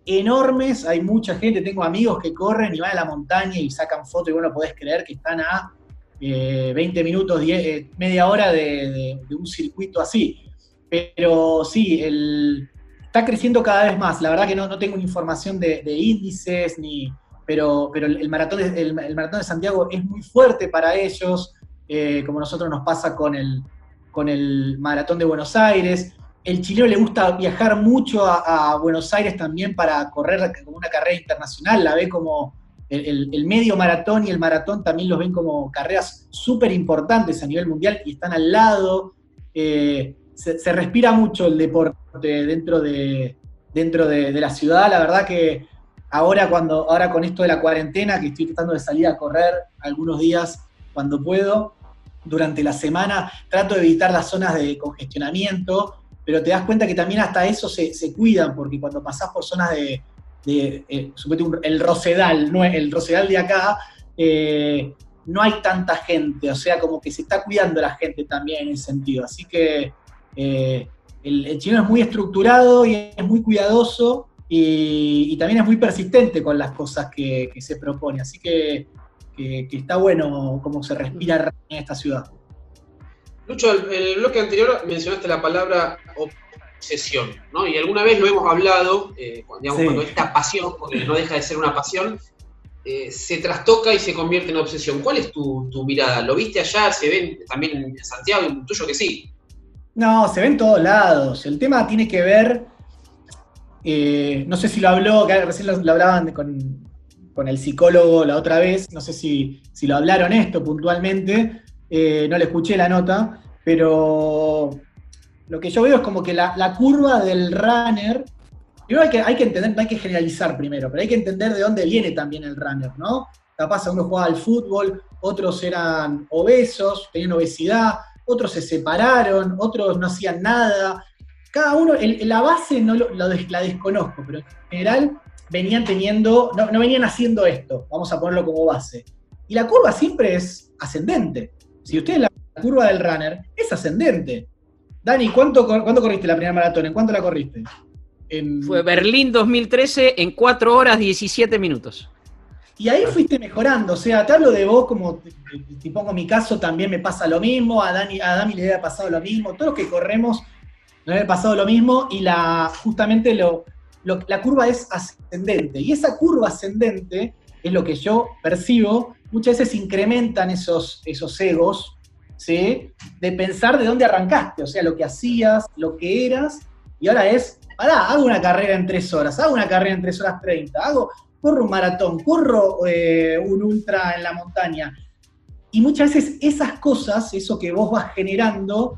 enormes, hay mucha gente, tengo amigos que corren y van a la montaña y sacan fotos y bueno, podés creer que están a eh, 20 minutos, 10, eh, media hora de, un circuito así. Pero sí, el, está creciendo cada vez más. La verdad que no, no tengo información de índices, ni, pero, pero el, maratón el, maratón de Santiago es muy fuerte para ellos, eh, como nosotros nos pasa con el, con el maratón de Buenos Aires. El chileno le gusta viajar mucho a, Buenos Aires también para correr como una carrera internacional, la ve como el, medio maratón y el maratón también los ven como carreras súper importantes a nivel mundial y están al lado. Eh, se, respira mucho el deporte dentro de, dentro de, de la ciudad. La verdad que ahora, cuando, ahora con esto de la cuarentena, que estoy tratando de salir a correr algunos días cuando puedo, durante la semana trato de evitar las zonas de congestionamiento, pero te das cuenta que también hasta eso se, cuidan, porque cuando pasás por zonas de, de, eh, el Rosedal, no el Rosedal de acá, eh, no hay tanta gente, o sea, como que se está cuidando la gente también en ese sentido. Así que eh, el, el chileno es muy estructurado y es muy cuidadoso y, y también es muy persistente con las cosas que, que se propone. Así que, que- que está bueno cómo se respira en esta ciudad. Lucho, el- en el bloque anterior mencionaste la palabra obsesión, ¿no? Y alguna vez lo hemos hablado, eh, cuando, digamos, Sí. cuando esta pasión, porque no deja de ser una pasión, eh, se trastoca y se convierte en obsesión. ¿Cuál es tu, tu mirada? ¿Lo viste allá? ¿Se ven también en Santiago? ¿En tuyo que sí? No, se ve en todos lados. El tema tiene que ver, eh, no sé si lo habló, recién lo, hablaban con, con el psicólogo la otra vez, no sé si, si lo hablaron esto puntualmente, eh, no le escuché la nota, pero lo que yo veo es como que la, curva del runner, primero hay que, hay que entender, hay que generalizar primero, pero hay que entender de dónde viene también el runner, ¿no? Capaz uno jugaba al fútbol, otros eran obesos, tenían obesidad, otros se separaron, otros no hacían nada. Cada uno, el- la base no lo- des- la desconozco, pero en general venían teniendo, no, no venían haciendo esto, vamos a ponerlo como base. Y la curva siempre es ascendente. Si ustedes la curva del runner es ascendente. Dani, ¿cuánto, ¿cuánto corriste la primera maratón? ¿En cuánto la corriste? En- Fue Berlín 2013 en 4 horas 17 minutos. Y ahí fuiste mejorando, o sea, te hablo de vos como, te pongo mi caso, también me pasa lo mismo, a Dani, a Dami le había pasado lo mismo, todos los que corremos nos había pasado lo mismo y la, justamente lo, la curva es ascendente. Y esa curva ascendente es lo que yo percibo, muchas veces incrementan esos, esos egos, ¿sí? De pensar de dónde arrancaste, o sea, lo que hacías, lo que eras, y ahora es, pará, hago una carrera en tres horas, hago una carrera en tres horas 30, hago, corro un maratón, corro eh, un ultra en la montaña. Y muchas veces esas cosas, eso que vos vas generando,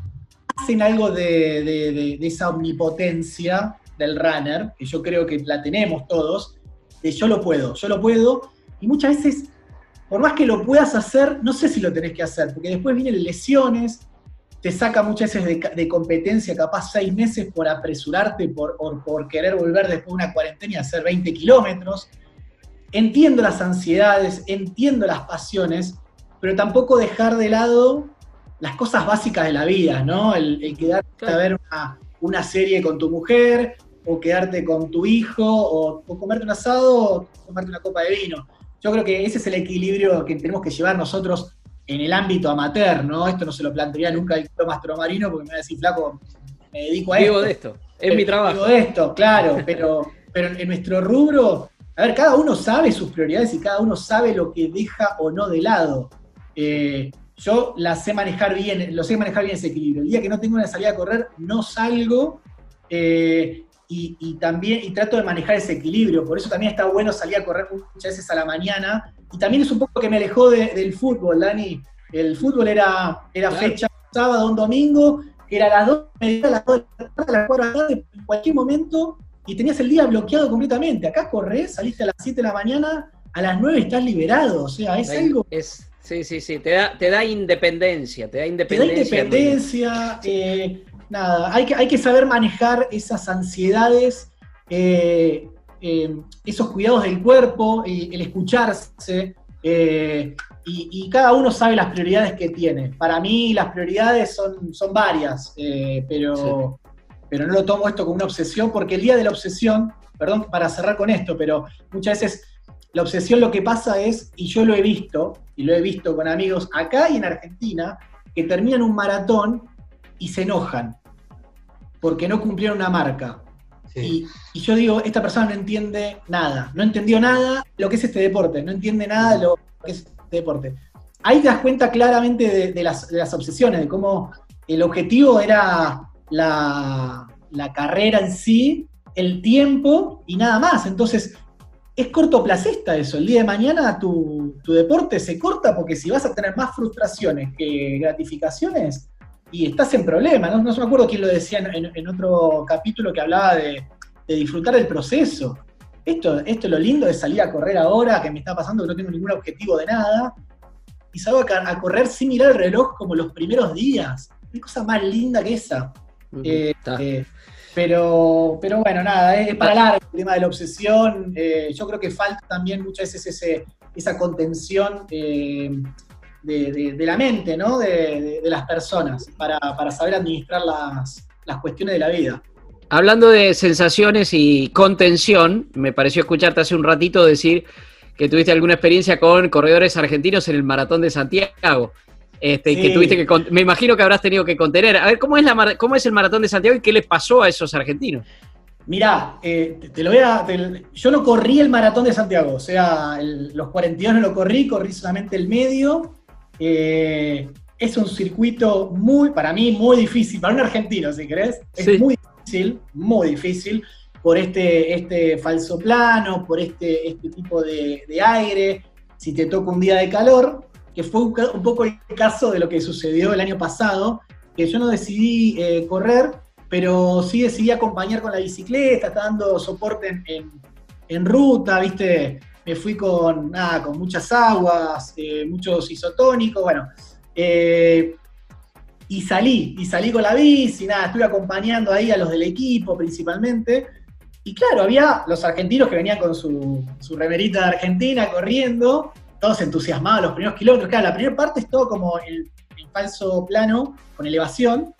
hacen algo de, esa omnipotencia del runner, que yo creo que la tenemos todos, de yo lo puedo, yo lo puedo, y muchas veces, por más que lo puedas hacer, no sé si lo tenés que hacer, porque después vienen lesiones, te saca muchas veces de competencia, capaz seis meses por apresurarte, por, por, por querer volver después de una cuarentena y hacer 20 kilómetros. Entiendo las ansiedades, entiendo las pasiones, pero tampoco dejar de lado las cosas básicas de la vida, ¿no? El, el quedarte Claro. a ver una, una serie con tu mujer, o quedarte con tu hijo, o, o comerte un asado, o tomarte una copa de vino. Yo creo que ese es el equilibrio que tenemos que llevar nosotros en el ámbito amateur, ¿no? Esto no se lo plantearía nunca el Tomás Tromarino, porque me va a decir, flaco, me dedico a Vivo esto. de esto. Es mi trabajo. Digo esto, claro, pero, pero en nuestro rubro, a ver, cada uno sabe sus prioridades y cada uno sabe lo que deja o no de lado. Eh, yo la sé manejar bien, lo sé manejar bien ese equilibrio. El día que no tengo una salida a correr, no salgo eh, y, y también y trato de manejar ese equilibrio. Por eso también está bueno salir a correr muchas veces a la mañana. Y también es un poco que me alejó de- del fútbol, Dani. El fútbol era, era Claro. fecha sábado, un domingo, era a las 2 de la tarde, a las 2 de la tarde, a las 4 de la tarde, en cualquier momento, y tenías el día bloqueado completamente. Acá corres, saliste a las 7 de la mañana, a las 9 estás liberado. O sea, es algo es- sí, sí, sí. Te da, te da independencia. Te da te da independencia. independencia, eh, nada, hay que, hay que saber manejar esas ansiedades eh, eh, esos cuidados del cuerpo, y el escucharse, y, y cada uno sabe las prioridades que tiene. Para mí las prioridades son, son varias, pero, pero no lo tomo esto como una obsesión, porque el día de la obsesión, perdón para cerrar con esto, pero muchas veces la obsesión lo que pasa es, y yo lo he visto, y lo he visto con amigos acá y en Argentina, que terminan un maratón y se enojan porque no cumplieron una marca. Sí. Y, y yo digo, esta persona no entiende nada, no entendió nada lo que es este deporte, no entiende nada lo que es este deporte. Ahí te das cuenta claramente de, de las, de las obsesiones, de cómo el objetivo era la, la carrera en sí, el tiempo y nada más. Entonces, es cortoplacista eso. El día de mañana tu, tu deporte se corta porque si vas a tener más frustraciones que gratificaciones, y estás en problema. No, no me acuerdo quién lo decía en, en- otro capítulo que hablaba de, de disfrutar del proceso. Esto, esto es lo lindo de salir a correr ahora, que me está pasando que no tengo ningún objetivo de nada, y salgo a, correr sin mirar el reloj como los primeros días. Qué cosa más linda que esa. Eh, Está. eh, pero, pero bueno, nada, es para largo el tema de la obsesión. Eh, yo creo que falta también muchas veces ese, esa contención eh, de, la mente, ¿no? De, de- de las personas, para, para saber administrar las, las cuestiones de la vida. Hablando de sensaciones y contención, me pareció escucharte hace un ratito decir que tuviste alguna experiencia con corredores argentinos en el maratón de Santiago. Este, que tuviste que me imagino que habrás tenido que contener. A ver, ¿cómo es, la ¿cómo es el maratón de Santiago y qué les pasó a esos argentinos? Mirá, eh, te, te lo voy a. te- yo no corrí el maratón de Santiago, o sea, el- los 42 no lo corrí, corrí solamente el medio. Eh, es un circuito muy, para mí, muy difícil, para un argentino, si querés. Es Sí. muy difícil, muy difícil, por este, este falso plano, por este, este tipo de, de aire, si te toca un día de calor, que fue un, poco el caso de lo que sucedió el año pasado, que yo no decidí eh, correr, pero sí decidí acompañar con la bicicleta, está dando soporte en, en- en ruta, ¿viste? Me fui con, nada, con muchas aguas, eh, muchos isotónicos, bueno. eh, y salí, y salí con la bici, nada, estuve acompañando ahí a los del equipo principalmente. Y claro, había los argentinos que venían con su, su remerita de Argentina corriendo, todos entusiasmados los primeros kilómetros. Claro, la primera parte es todo como el, el falso plano, con elevación,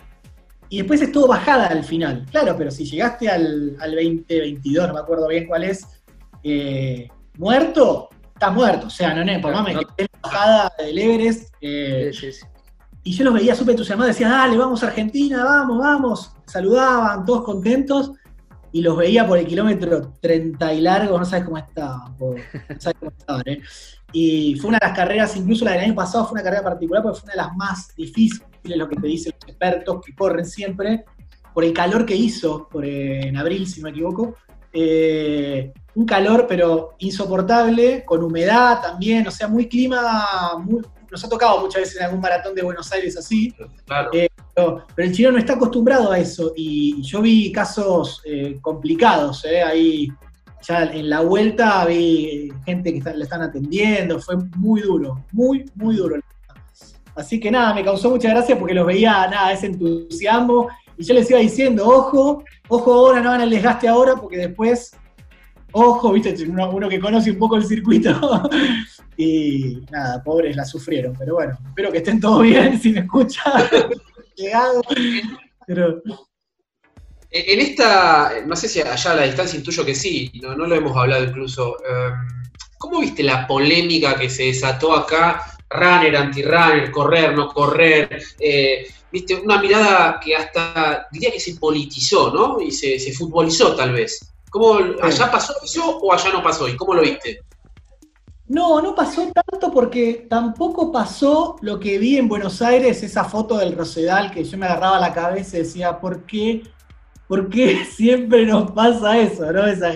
y después es todo bajada al final. Claro, pero si llegaste al, al 2022, no me acuerdo bien cuál es, eh, muerto, estás muerto. O sea, no, no, por más me No. quedé en la bajada del Everest. eh, y yo los veía súper entusiasmados, decía, dale, vamos a Argentina, vamos, vamos. Saludaban, todos contentos. Y los veía por el kilómetro 30 y largo, no sabes cómo estaban, no sabes cómo estaban, ¿eh? Y fue una de las carreras, incluso la del año pasado fue una carrera particular porque fue una de las más difíciles, lo que te dicen los expertos que corren siempre, por el calor que hizo por, eh, en abril, si no me equivoco. Eh, un calor, pero insoportable, con humedad también, o sea, muy clima, muy- nos ha tocado muchas veces en algún maratón de Buenos Aires así, Claro. Eh, pero, pero el chileno no está acostumbrado a eso y yo vi casos eh, complicados, ahí ya en la vuelta vi gente que está- le están atendiendo, fue muy duro, muy, muy duro. Así que nada, me causó mucha gracia porque los veía, nada, ese entusiasmo y yo les iba diciendo, ojo, ojo ahora, no hagan el desgaste ahora porque después, ojo, viste, uno, uno que conoce un poco el circuito y nada, pobres la sufrieron, pero bueno, espero que estén todos bien, si me escuchan, llegado, pero En esta, no sé si allá a la distancia intuyo que sí, no, no lo hemos hablado incluso. eh, ¿Cómo viste la polémica que se desató acá? Runner, anti-runner, correr, no correr. eh, viste, una mirada que hasta diría que se politizó, ¿no? Y se, se futbolizó tal vez. ¿Cómo allá pasó eso o allá no pasó? ¿Y cómo lo viste? No, no pasó tanto porque tampoco pasó lo que vi en Buenos Aires, esa foto del Rosedal que yo me agarraba la cabeza y decía, ¿por qué? ¿Por qué siempre nos pasa eso? ¿no? Esa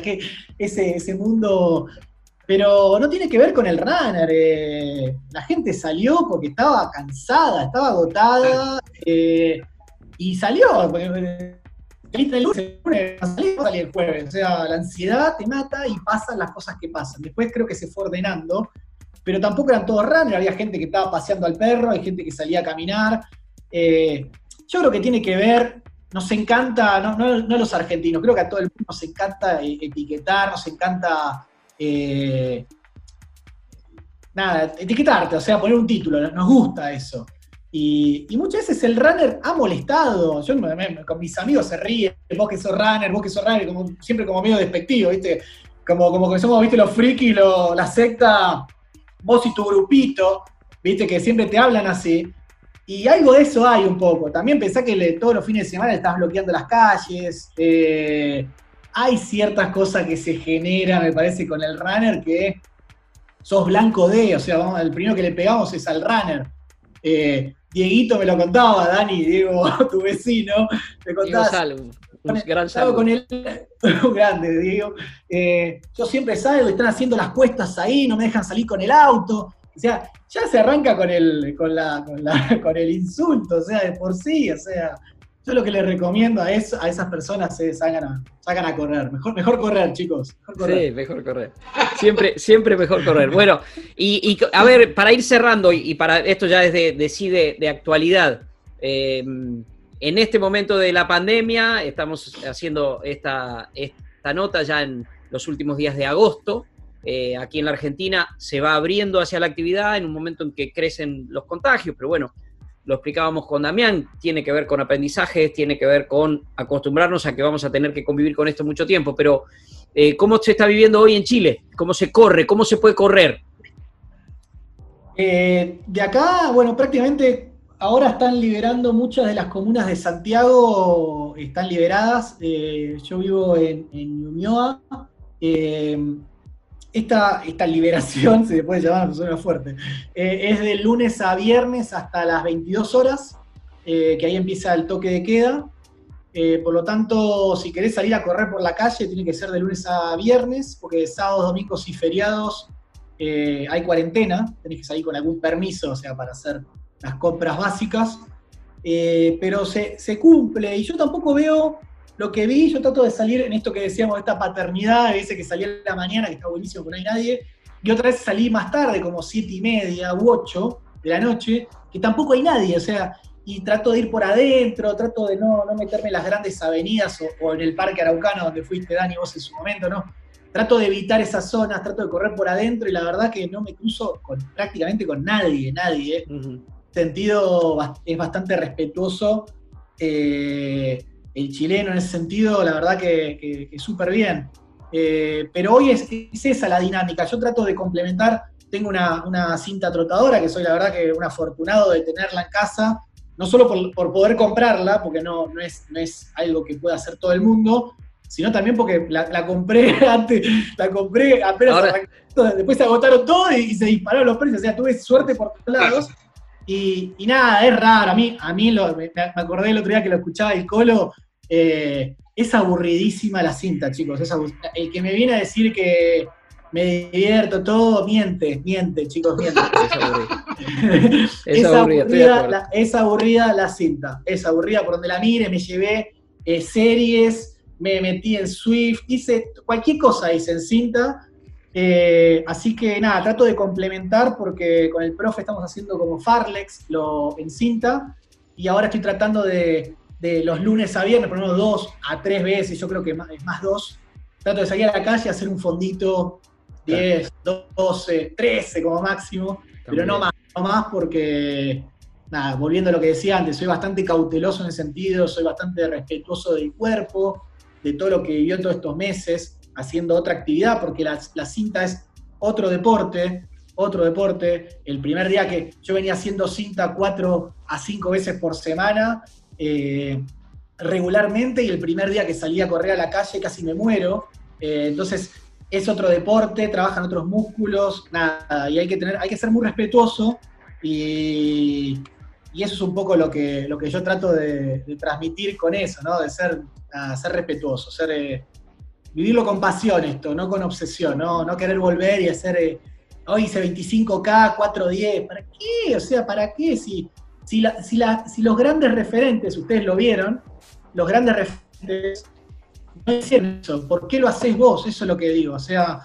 ese, ese mundo. Pero no tiene que ver con el runner. eh, La gente salió porque estaba cansada, estaba agotada eh, y salió. saliste el lunes, salí, el jueves. O sea, la ansiedad te mata y pasan las cosas que pasan. Después creo que se fue ordenando, pero tampoco eran todos runners. Había gente que estaba paseando al perro, hay gente que salía a caminar. Eh, yo creo que tiene que ver, nos encanta, no, no, los argentinos, creo que a todo el mundo nos encanta eh, etiquetar, nos encanta eh, nada, etiquetarte, o sea, poner un título, nos gusta eso. Y, y muchas veces el runner ha molestado. Yo con mis amigos se ríen, vos que sos runner, vos que sos runner, como, siempre como medio despectivo, ¿viste? Como, como que somos, ¿viste? Los frikis, la secta, vos y tu grupito, ¿viste? Que siempre te hablan así. Y algo de eso hay un poco. También pensá que le- todos los fines de semana estás bloqueando las calles. eh, hay ciertas cosas que se generan, me parece, con el runner que sos blanco de, o sea, vamos, el primero que le pegamos es al runner. Eh, Dieguito me lo contaba, Dani, Diego, tu vecino, me contaba. Sal, un, gran con él, un grande, Diego. Eh, yo siempre salgo y están haciendo las cuestas ahí, no me dejan salir con el auto. O sea, ya se arranca con el, con la, con el insulto, o sea, de por sí, o sea. Yo lo que les recomiendo a, eso- a esas personas es salgan a, a correr. Mejor, mejor correr, chicos. Mejor correr. Sí, mejor correr. Siempre, siempre mejor correr. Bueno, y, a ver, para ir cerrando, y, para esto ya es de, de sí de, actualidad. eh, en este momento de la pandemia, estamos haciendo esta, esta nota ya en los últimos días de agosto. Eh, aquí en la Argentina se va abriendo hacia la actividad en un momento en que crecen los contagios, pero bueno, lo explicábamos con Damián, tiene que ver con aprendizajes, tiene que ver con acostumbrarnos a que vamos a tener que convivir con esto mucho tiempo, pero eh, ¿cómo se está viviendo hoy en Chile? ¿Cómo se corre? ¿Cómo se puede correr? Eh, de acá, bueno, prácticamente ahora están liberando muchas de las comunas de Santiago, están liberadas. Yo vivo en, en Ñuñoa. Esta, esta liberación, se puede llamar, suena fuerte, eh, es de lunes a viernes hasta las 22 horas, eh, que ahí empieza el toque de queda. Eh, por lo tanto, si querés salir a correr por la calle, tiene que ser de lunes a viernes, porque sábados, domingos y feriados hay cuarentena, tenés que salir con algún permiso, o sea, para hacer las compras básicas, pero se, se cumple, y yo tampoco veo lo que vi, yo trato de salir en esto que decíamos, esta paternidad, ese que salí en la mañana, que está buenísimo, que no hay nadie, y otra vez salí más tarde, como siete y media u ocho de la noche, que tampoco hay nadie, o sea, y trato de ir por adentro, trato de no, no meterme en las grandes avenidas o, o en el Parque Araucano, donde fuiste Dani vos en su momento, ¿no? Trato de evitar esas zonas, trato de correr por adentro y la verdad que no me cruzo con, prácticamente con nadie, nadie. ¿eh? sentido es bastante respetuoso. eh, el chileno en ese sentido, la verdad que, que- que súper bien. Eh, pero hoy es, es esa la dinámica. Yo trato de complementar. Tengo una, una cinta trotadora, que soy la verdad que un afortunado de tenerla en casa, no solo por, por poder comprarla, porque no, no, es, no es algo que pueda hacer todo el mundo, sino también porque la, la compré antes, la compré apenas Ahora- arrancó, después se agotaron todo y, y se dispararon los precios. O sea, tuve suerte por todos lados. Y, y nada, es raro. A mí, a mí lo- me, me acordé el otro día que lo escuchaba el Colo. Eh, es aburridísima la cinta, chicos. es el que me viene a decir que me divierto todo, miente, miente, chicos, miente. Es aburrida, la, es aburrida la cinta. Es aburrida por donde la mire. Me llevé eh, series, me metí en Swift, hice cualquier cosa hice en cinta. Eh, así que nada, trato de complementar porque con el profe estamos haciendo como Farlex lo, en cinta y ahora estoy tratando de, de los lunes a viernes, por lo menos dos a tres veces, yo creo que más, es más dos. Trato de salir a la calle y hacer un fondito 10, 12, 13 como máximo, pero no más, no más porque, nada, volviendo a lo que decía antes, soy bastante cauteloso en ese sentido, soy bastante respetuoso del cuerpo, de todo lo que vivió todos estos meses, haciendo otra actividad, porque la, la cinta es otro deporte, otro deporte. El primer día que yo venía haciendo cinta cuatro a cinco veces por semana, eh, regularmente, y el primer día que salí a correr a la calle casi me muero. Eh, entonces, es otro deporte, trabajan otros músculos, nada, y hay que tener, hay que ser muy respetuoso y, y eso es un poco lo que, lo que yo trato de, transmitir con eso, ¿no? De ser, ser respetuoso, ser, eh, vivirlo con pasión esto, no con obsesión, no, no querer volver y hacer, hoy hice 25K, 410, ¿para qué? O sea, ¿para qué? Si, si, la- si, la- si los grandes referentes, ustedes lo vieron, los grandes referentes no hicieron eso, ¿por qué lo haces vos? Eso es lo que digo, o sea,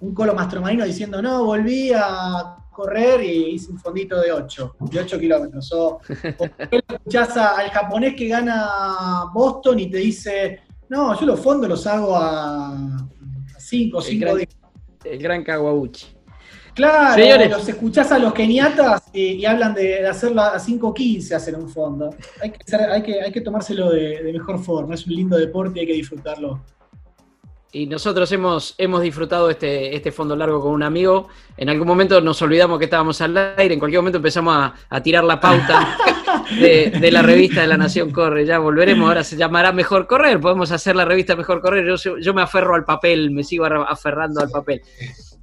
un colo mastromarino diciendo, no, volví a correr y hice un fondito de 8, de 8 kilómetros. O, o escuchás a- al japonés que gana Boston y te dice, no, yo los fondos los hago a 5, El 5, gran- 10. El gran Kawabuchi. Claro, Señores. los escuchás a los keniatas y, y hablan de, de hacerlo a 5.15 hacer un fondo. Hay que, ser- hay que, hay que tomárselo de, de mejor forma, es un lindo deporte y hay que disfrutarlo. Y nosotros hemos, hemos disfrutado este, este fondo largo con un amigo. En algún momento nos olvidamos que estábamos al aire, en cualquier momento empezamos a, a tirar la pauta de, de la revista de La Nación Corre. Ya volveremos, ahora se llamará Mejor Correr. Podemos hacer la revista Mejor Correr. Yo, yo me aferro al papel, me sigo aferrando al papel.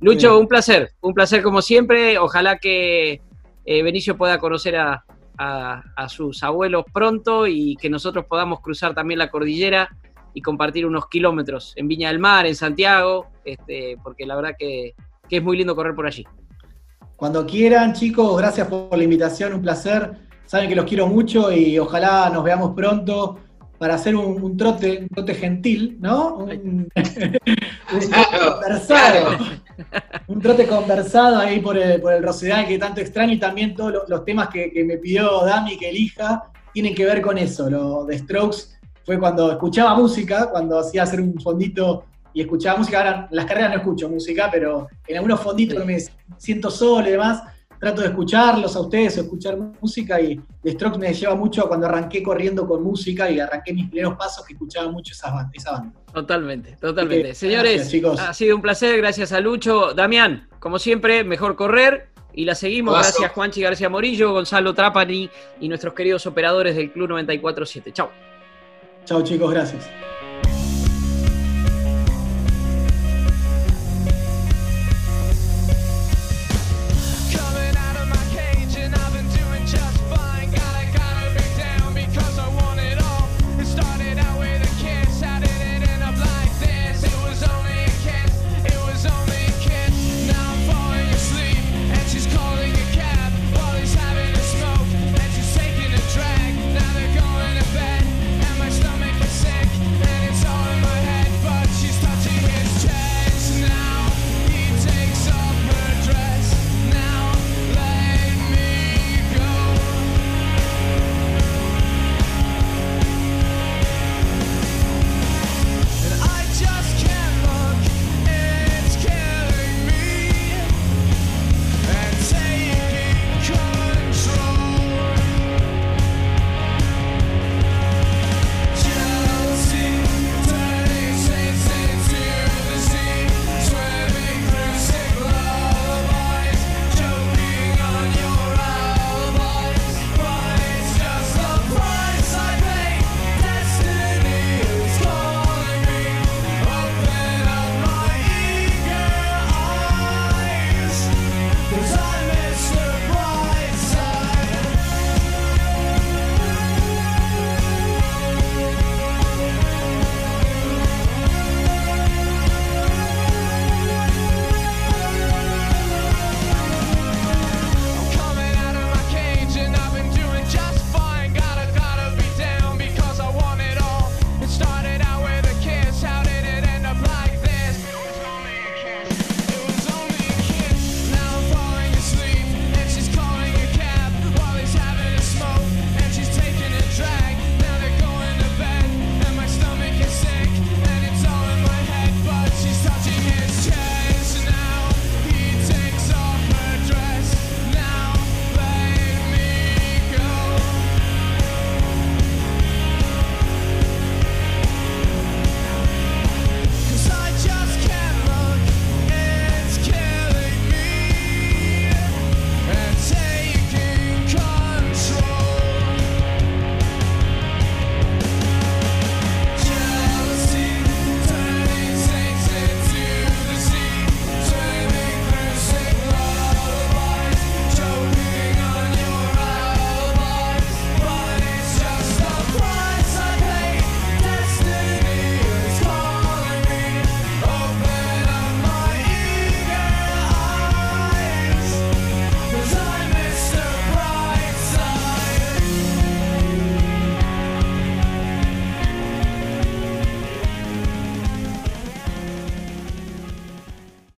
Lucho, un placer, un placer como siempre. Ojalá que eh, Benicio pueda conocer a, a- a sus abuelos pronto y que nosotros podamos cruzar también la cordillera y compartir unos kilómetros en Viña del Mar, en Santiago, este, porque la verdad que, que es muy lindo correr por allí. Cuando quieran, chicos, gracias por la invitación, un placer. Saben que los quiero mucho y ojalá nos veamos pronto para hacer un, un trote, un trote gentil, ¿no? Un, un trote Claro, conversado. claro. Un trote conversado ahí por el, por el Rosedal que tanto extraño y también todos los, los temas que, que me pidió Dami que elija tienen que ver con eso. Lo de Strokes fue cuando escuchaba música, cuando hacía hacer un fondito y escuchaba música. Ahora en las carreras no escucho música, pero en algunos fonditos que me siento solo y demás, trato de escucharlos a ustedes escuchar música y The Strokes me lleva mucho a cuando arranqué corriendo con música y arranqué mis primeros pasos que escuchaba mucho esa banda. Esa banda. Totalmente, totalmente. Que, Señores, gracias, chicos. ha sido un placer, gracias a Lucho. Damián, como siempre, mejor correr. Y la seguimos, Abrazo. gracias Juanchi García Morillo, Gonzalo Trapani y nuestros queridos operadores del Club 947. Chao. Chao chicos, gracias.